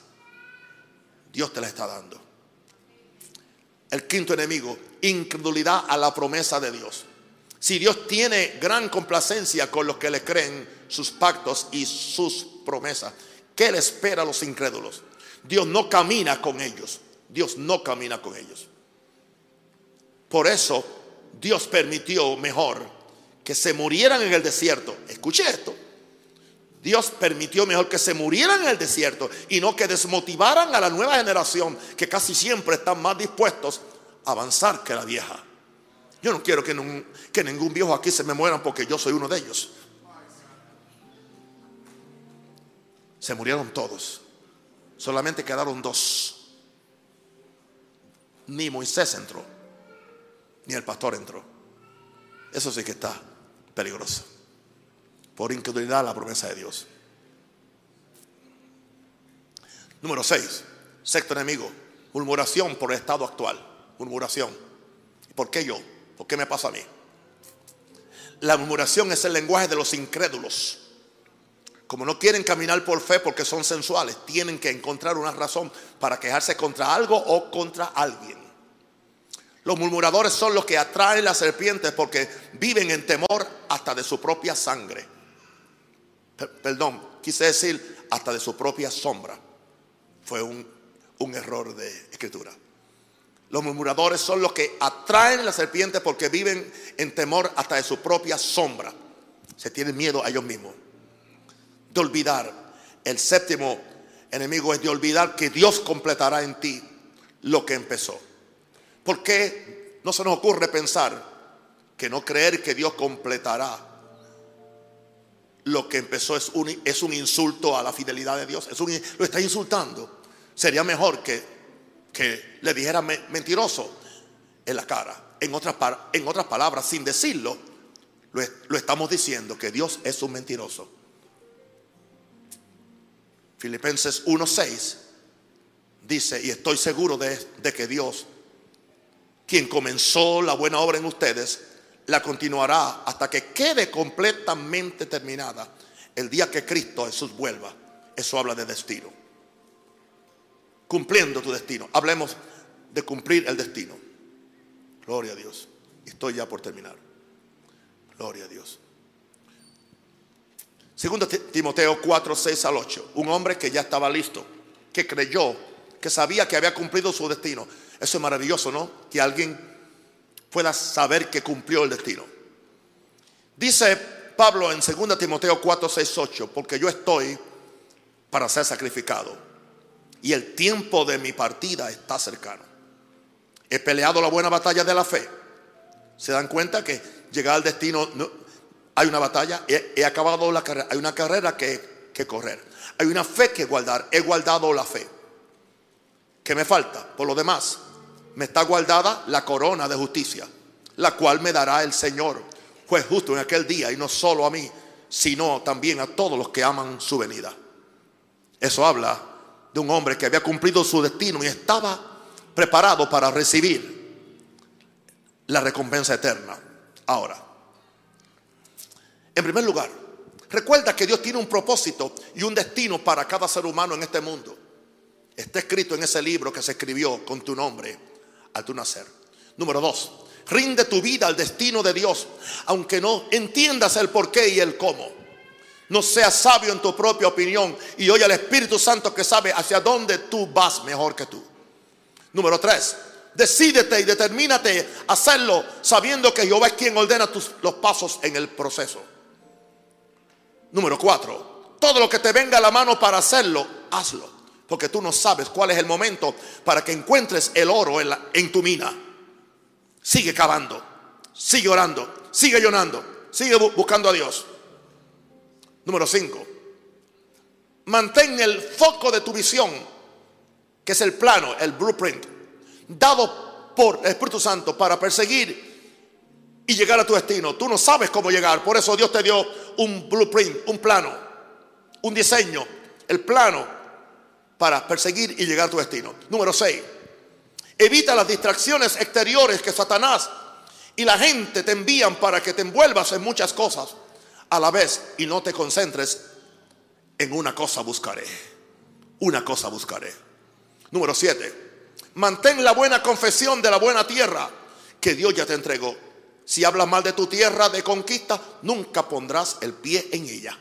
A: Dios te las está dando. El quinto enemigo, incredulidad a la promesa de Dios. Si Dios tiene gran complacencia con los que le creen sus pactos y sus promesas, ¿qué le espera a los incrédulos? Dios no camina con ellos. Dios no camina con ellos. Por eso Dios permitió mejor que se murieran en el desierto. Escuche esto. Dios permitió mejor que se murieran en el desierto y no que desmotivaran a la nueva generación que casi siempre están más dispuestos a avanzar que la vieja. Yo no quiero que, ningún viejo aquí se me mueran porque yo soy uno de ellos. Se murieron todos. Solamente quedaron dos. Ni Moisés entró, ni el pastor entró. Eso sí que está peligroso. Por incredulidad la promesa de Dios. Número 6. Sexto enemigo. Murmuración por el estado actual. Murmuración. ¿Por qué yo? ¿Por qué me pasa a mí? La murmuración es el lenguaje de los incrédulos. Como no quieren caminar por fe porque son sensuales, tienen que encontrar una razón para quejarse contra algo o contra alguien. Los murmuradores son los que atraen las serpientes porque viven en temor hasta de su propia sangre. Perdón, quise decir hasta de su propia sombra. Fue un, un error de escritura. Los murmuradores son los que atraen las serpientes porque viven en temor hasta de su propia sombra. Se tienen miedo a ellos mismos de olvidar. El séptimo enemigo es de olvidar que Dios completará en ti lo que empezó. ¿Por qué no se nos ocurre pensar que no creer que Dios completará lo que empezó es un, es un insulto a la fidelidad de Dios? Es lo está insultando. Sería mejor que, que le dijera mentiroso en la cara. En otras, en otras palabras, sin decirlo, lo, lo estamos diciendo que Dios es un mentiroso. Filipenses 1:6 dice, y estoy seguro de, de que Dios, quien comenzó la buena obra en ustedes, la continuará hasta que quede completamente terminada el día que Cristo Jesús vuelva. Eso habla de destino. Cumpliendo tu destino. Hablemos de cumplir el destino. Gloria a Dios. Estoy ya por terminar. Gloria a Dios. Segundo Timoteo 4, 6 al 8. Un hombre que ya estaba listo, que creyó que sabía que había cumplido su destino. Eso es maravilloso, ¿no? Que alguien pueda saber que cumplió el destino. Dice Pablo en 2 Timoteo 4, 6, 8, porque yo estoy para ser sacrificado y el tiempo de mi partida está cercano. He peleado la buena batalla de la fe. ¿Se dan cuenta que llegar al destino hay una batalla? He, acabado la carrera. Hay una carrera que, que correr. Hay una fe que guardar. He guardado la fe. ¿Qué me falta? Por lo demás, me está guardada la corona de justicia, la cual me dará el Señor, juez justo en aquel día, y no solo a mí, sino también a todos los que aman su venida. Eso habla de un hombre que había cumplido su destino y estaba preparado para recibir la recompensa eterna. Ahora, en primer lugar, recuerda que Dios tiene un propósito y un destino para cada ser humano en este mundo. Está escrito en ese libro que se escribió con tu nombre al tu nacer. Número dos, rinde tu vida al destino de Dios, aunque no entiendas el por qué y el cómo. No seas sabio en tu propia opinión y oye al Espíritu Santo que sabe hacia dónde tú vas mejor que tú. Número tres, decídete y determínate a hacerlo sabiendo que Jehová es quien ordena tus, los pasos en el proceso. Número cuatro, todo lo que te venga a la mano para hacerlo, hazlo. Porque tú no sabes cuál es el momento para que encuentres el oro en, en tu mina. Sigue cavando, sigue orando, sigue llorando, sigue buscando a Dios. Número 5. Mantén el foco de tu visión, que es el plano, el blueprint, dado por el Espíritu Santo para perseguir y llegar a tu destino. Tú no sabes cómo llegar, por eso Dios te dio un blueprint, un plano, un diseño, el plano para perseguir y llegar a tu destino. Número 6. Evita las distracciones exteriores que Satanás y la gente te envían para que te envuelvas en muchas cosas a la vez y no te concentres en una cosa buscaré. Una cosa buscaré. Número 7. Mantén la buena confesión de la buena tierra que Dios ya te entregó. Si hablas mal de tu tierra de conquista, nunca pondrás el pie en ella.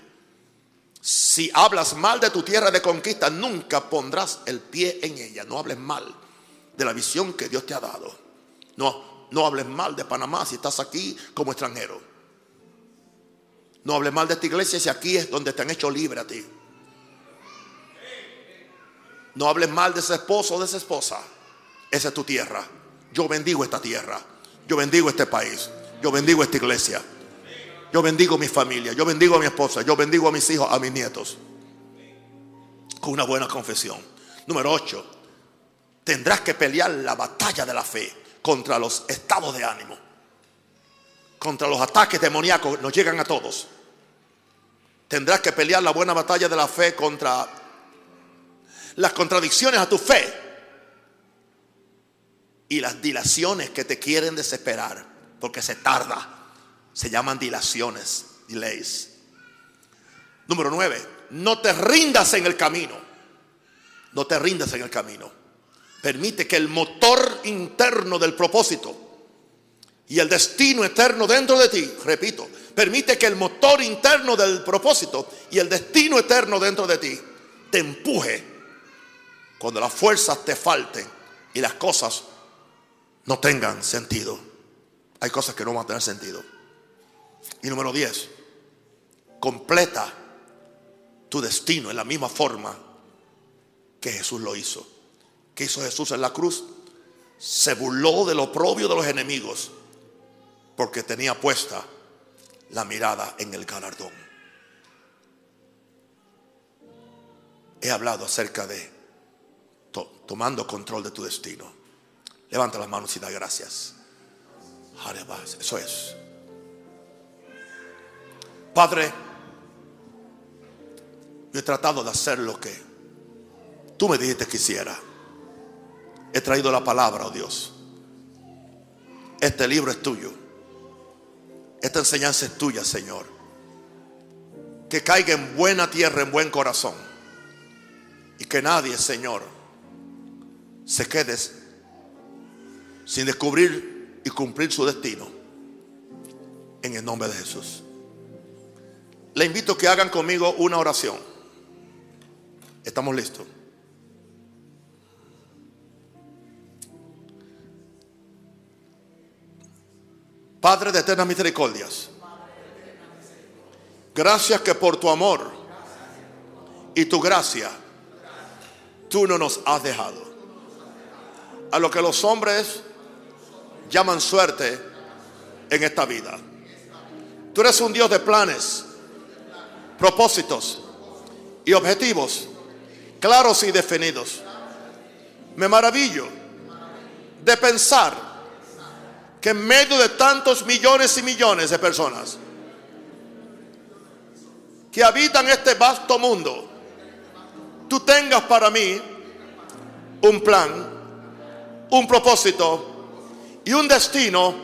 A: Si hablas mal de tu tierra de conquista, nunca pondrás el pie en ella. No hables mal de la visión que Dios te ha dado. No, no hables mal de Panamá si estás aquí como extranjero. No hables mal de esta iglesia si aquí es donde te han hecho libre a ti. No hables mal de ese esposo o de esa esposa. Esa es tu tierra. Yo bendigo esta tierra. Yo bendigo este país. Yo bendigo esta iglesia. Yo bendigo a mi familia. Yo bendigo a mi esposa. Yo bendigo a mis hijos, a mis nietos. Con una buena confesión. Número 8. Tendrás que pelear la batalla de la fe contra los estados de ánimo. Contra los ataques demoníacos. Nos llegan a todos. Tendrás que pelear la buena batalla de la fe contra las contradicciones a tu fe y las dilaciones que te quieren desesperar porque se tarda. Se llaman dilaciones, delays. Número nueve, no te rindas en el camino. No te rindas en el camino. Permite que el motor interno del propósito y el destino eterno dentro de ti, repito, permite que el motor interno del propósito y el destino eterno dentro de ti te empuje cuando las fuerzas te falten y las cosas no tengan sentido. Hay cosas que no van a tener sentido. Y número 10, completa tu destino en la misma forma que Jesús lo hizo. ¿Qué hizo Jesús en la cruz? Se burló del oprobio de los enemigos porque tenía puesta la mirada en el galardón. He hablado acerca de tomando control de tu destino. Levanta las manos y da gracias. Eso es. Padre, yo he tratado de hacer lo que tú me dijiste que hiciera. He traído la palabra, oh Dios. Este libro es tuyo. Esta enseñanza es tuya, Señor. Que caiga en buena tierra, en buen corazón. Y que nadie, Señor, se quede sin descubrir y cumplir su destino. En el nombre de Jesús le invito a que hagan conmigo una oración. Estamos listos. Padre de eternas misericordias, gracias que por tu amor y tu gracia tú no nos has dejado. A lo que los hombres llaman suerte en esta vida. Tú eres un Dios de planes propósitos y objetivos claros y definidos. Me maravillo de pensar que en medio de tantos millones y millones de personas que habitan este vasto mundo, tú tengas para mí un plan, un propósito y un destino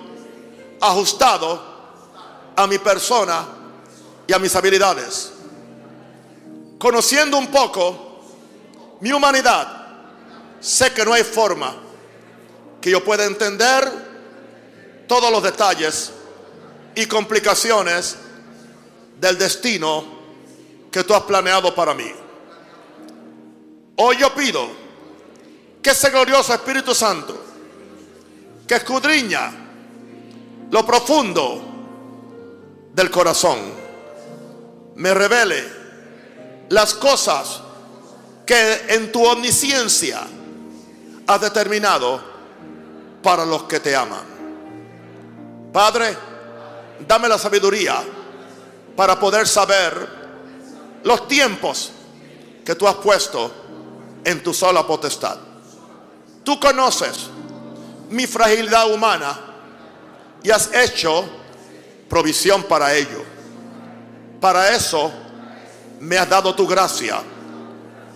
A: ajustado a mi persona y a mis habilidades. Conociendo un poco mi humanidad, sé que no hay forma que yo pueda entender todos los detalles y complicaciones del destino que tú has planeado para mí. Hoy yo pido que ese glorioso Espíritu Santo, que escudriña lo profundo del corazón, me revele las cosas que en tu omnisciencia has determinado para los que te aman. Padre, dame la sabiduría para poder saber los tiempos que tú has puesto en tu sola potestad. Tú conoces mi fragilidad humana y has hecho provisión para ello. Para eso me has dado tu gracia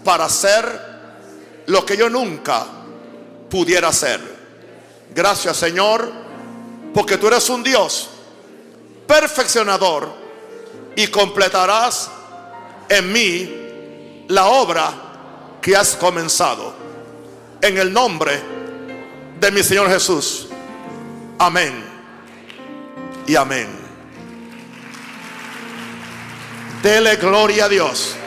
A: para hacer lo que yo nunca pudiera hacer. Gracias Señor, porque tú eres un Dios perfeccionador y completarás en mí la obra que has comenzado. En el nombre de mi Señor Jesús. Amén. Y amén. Dele gloria a Dios.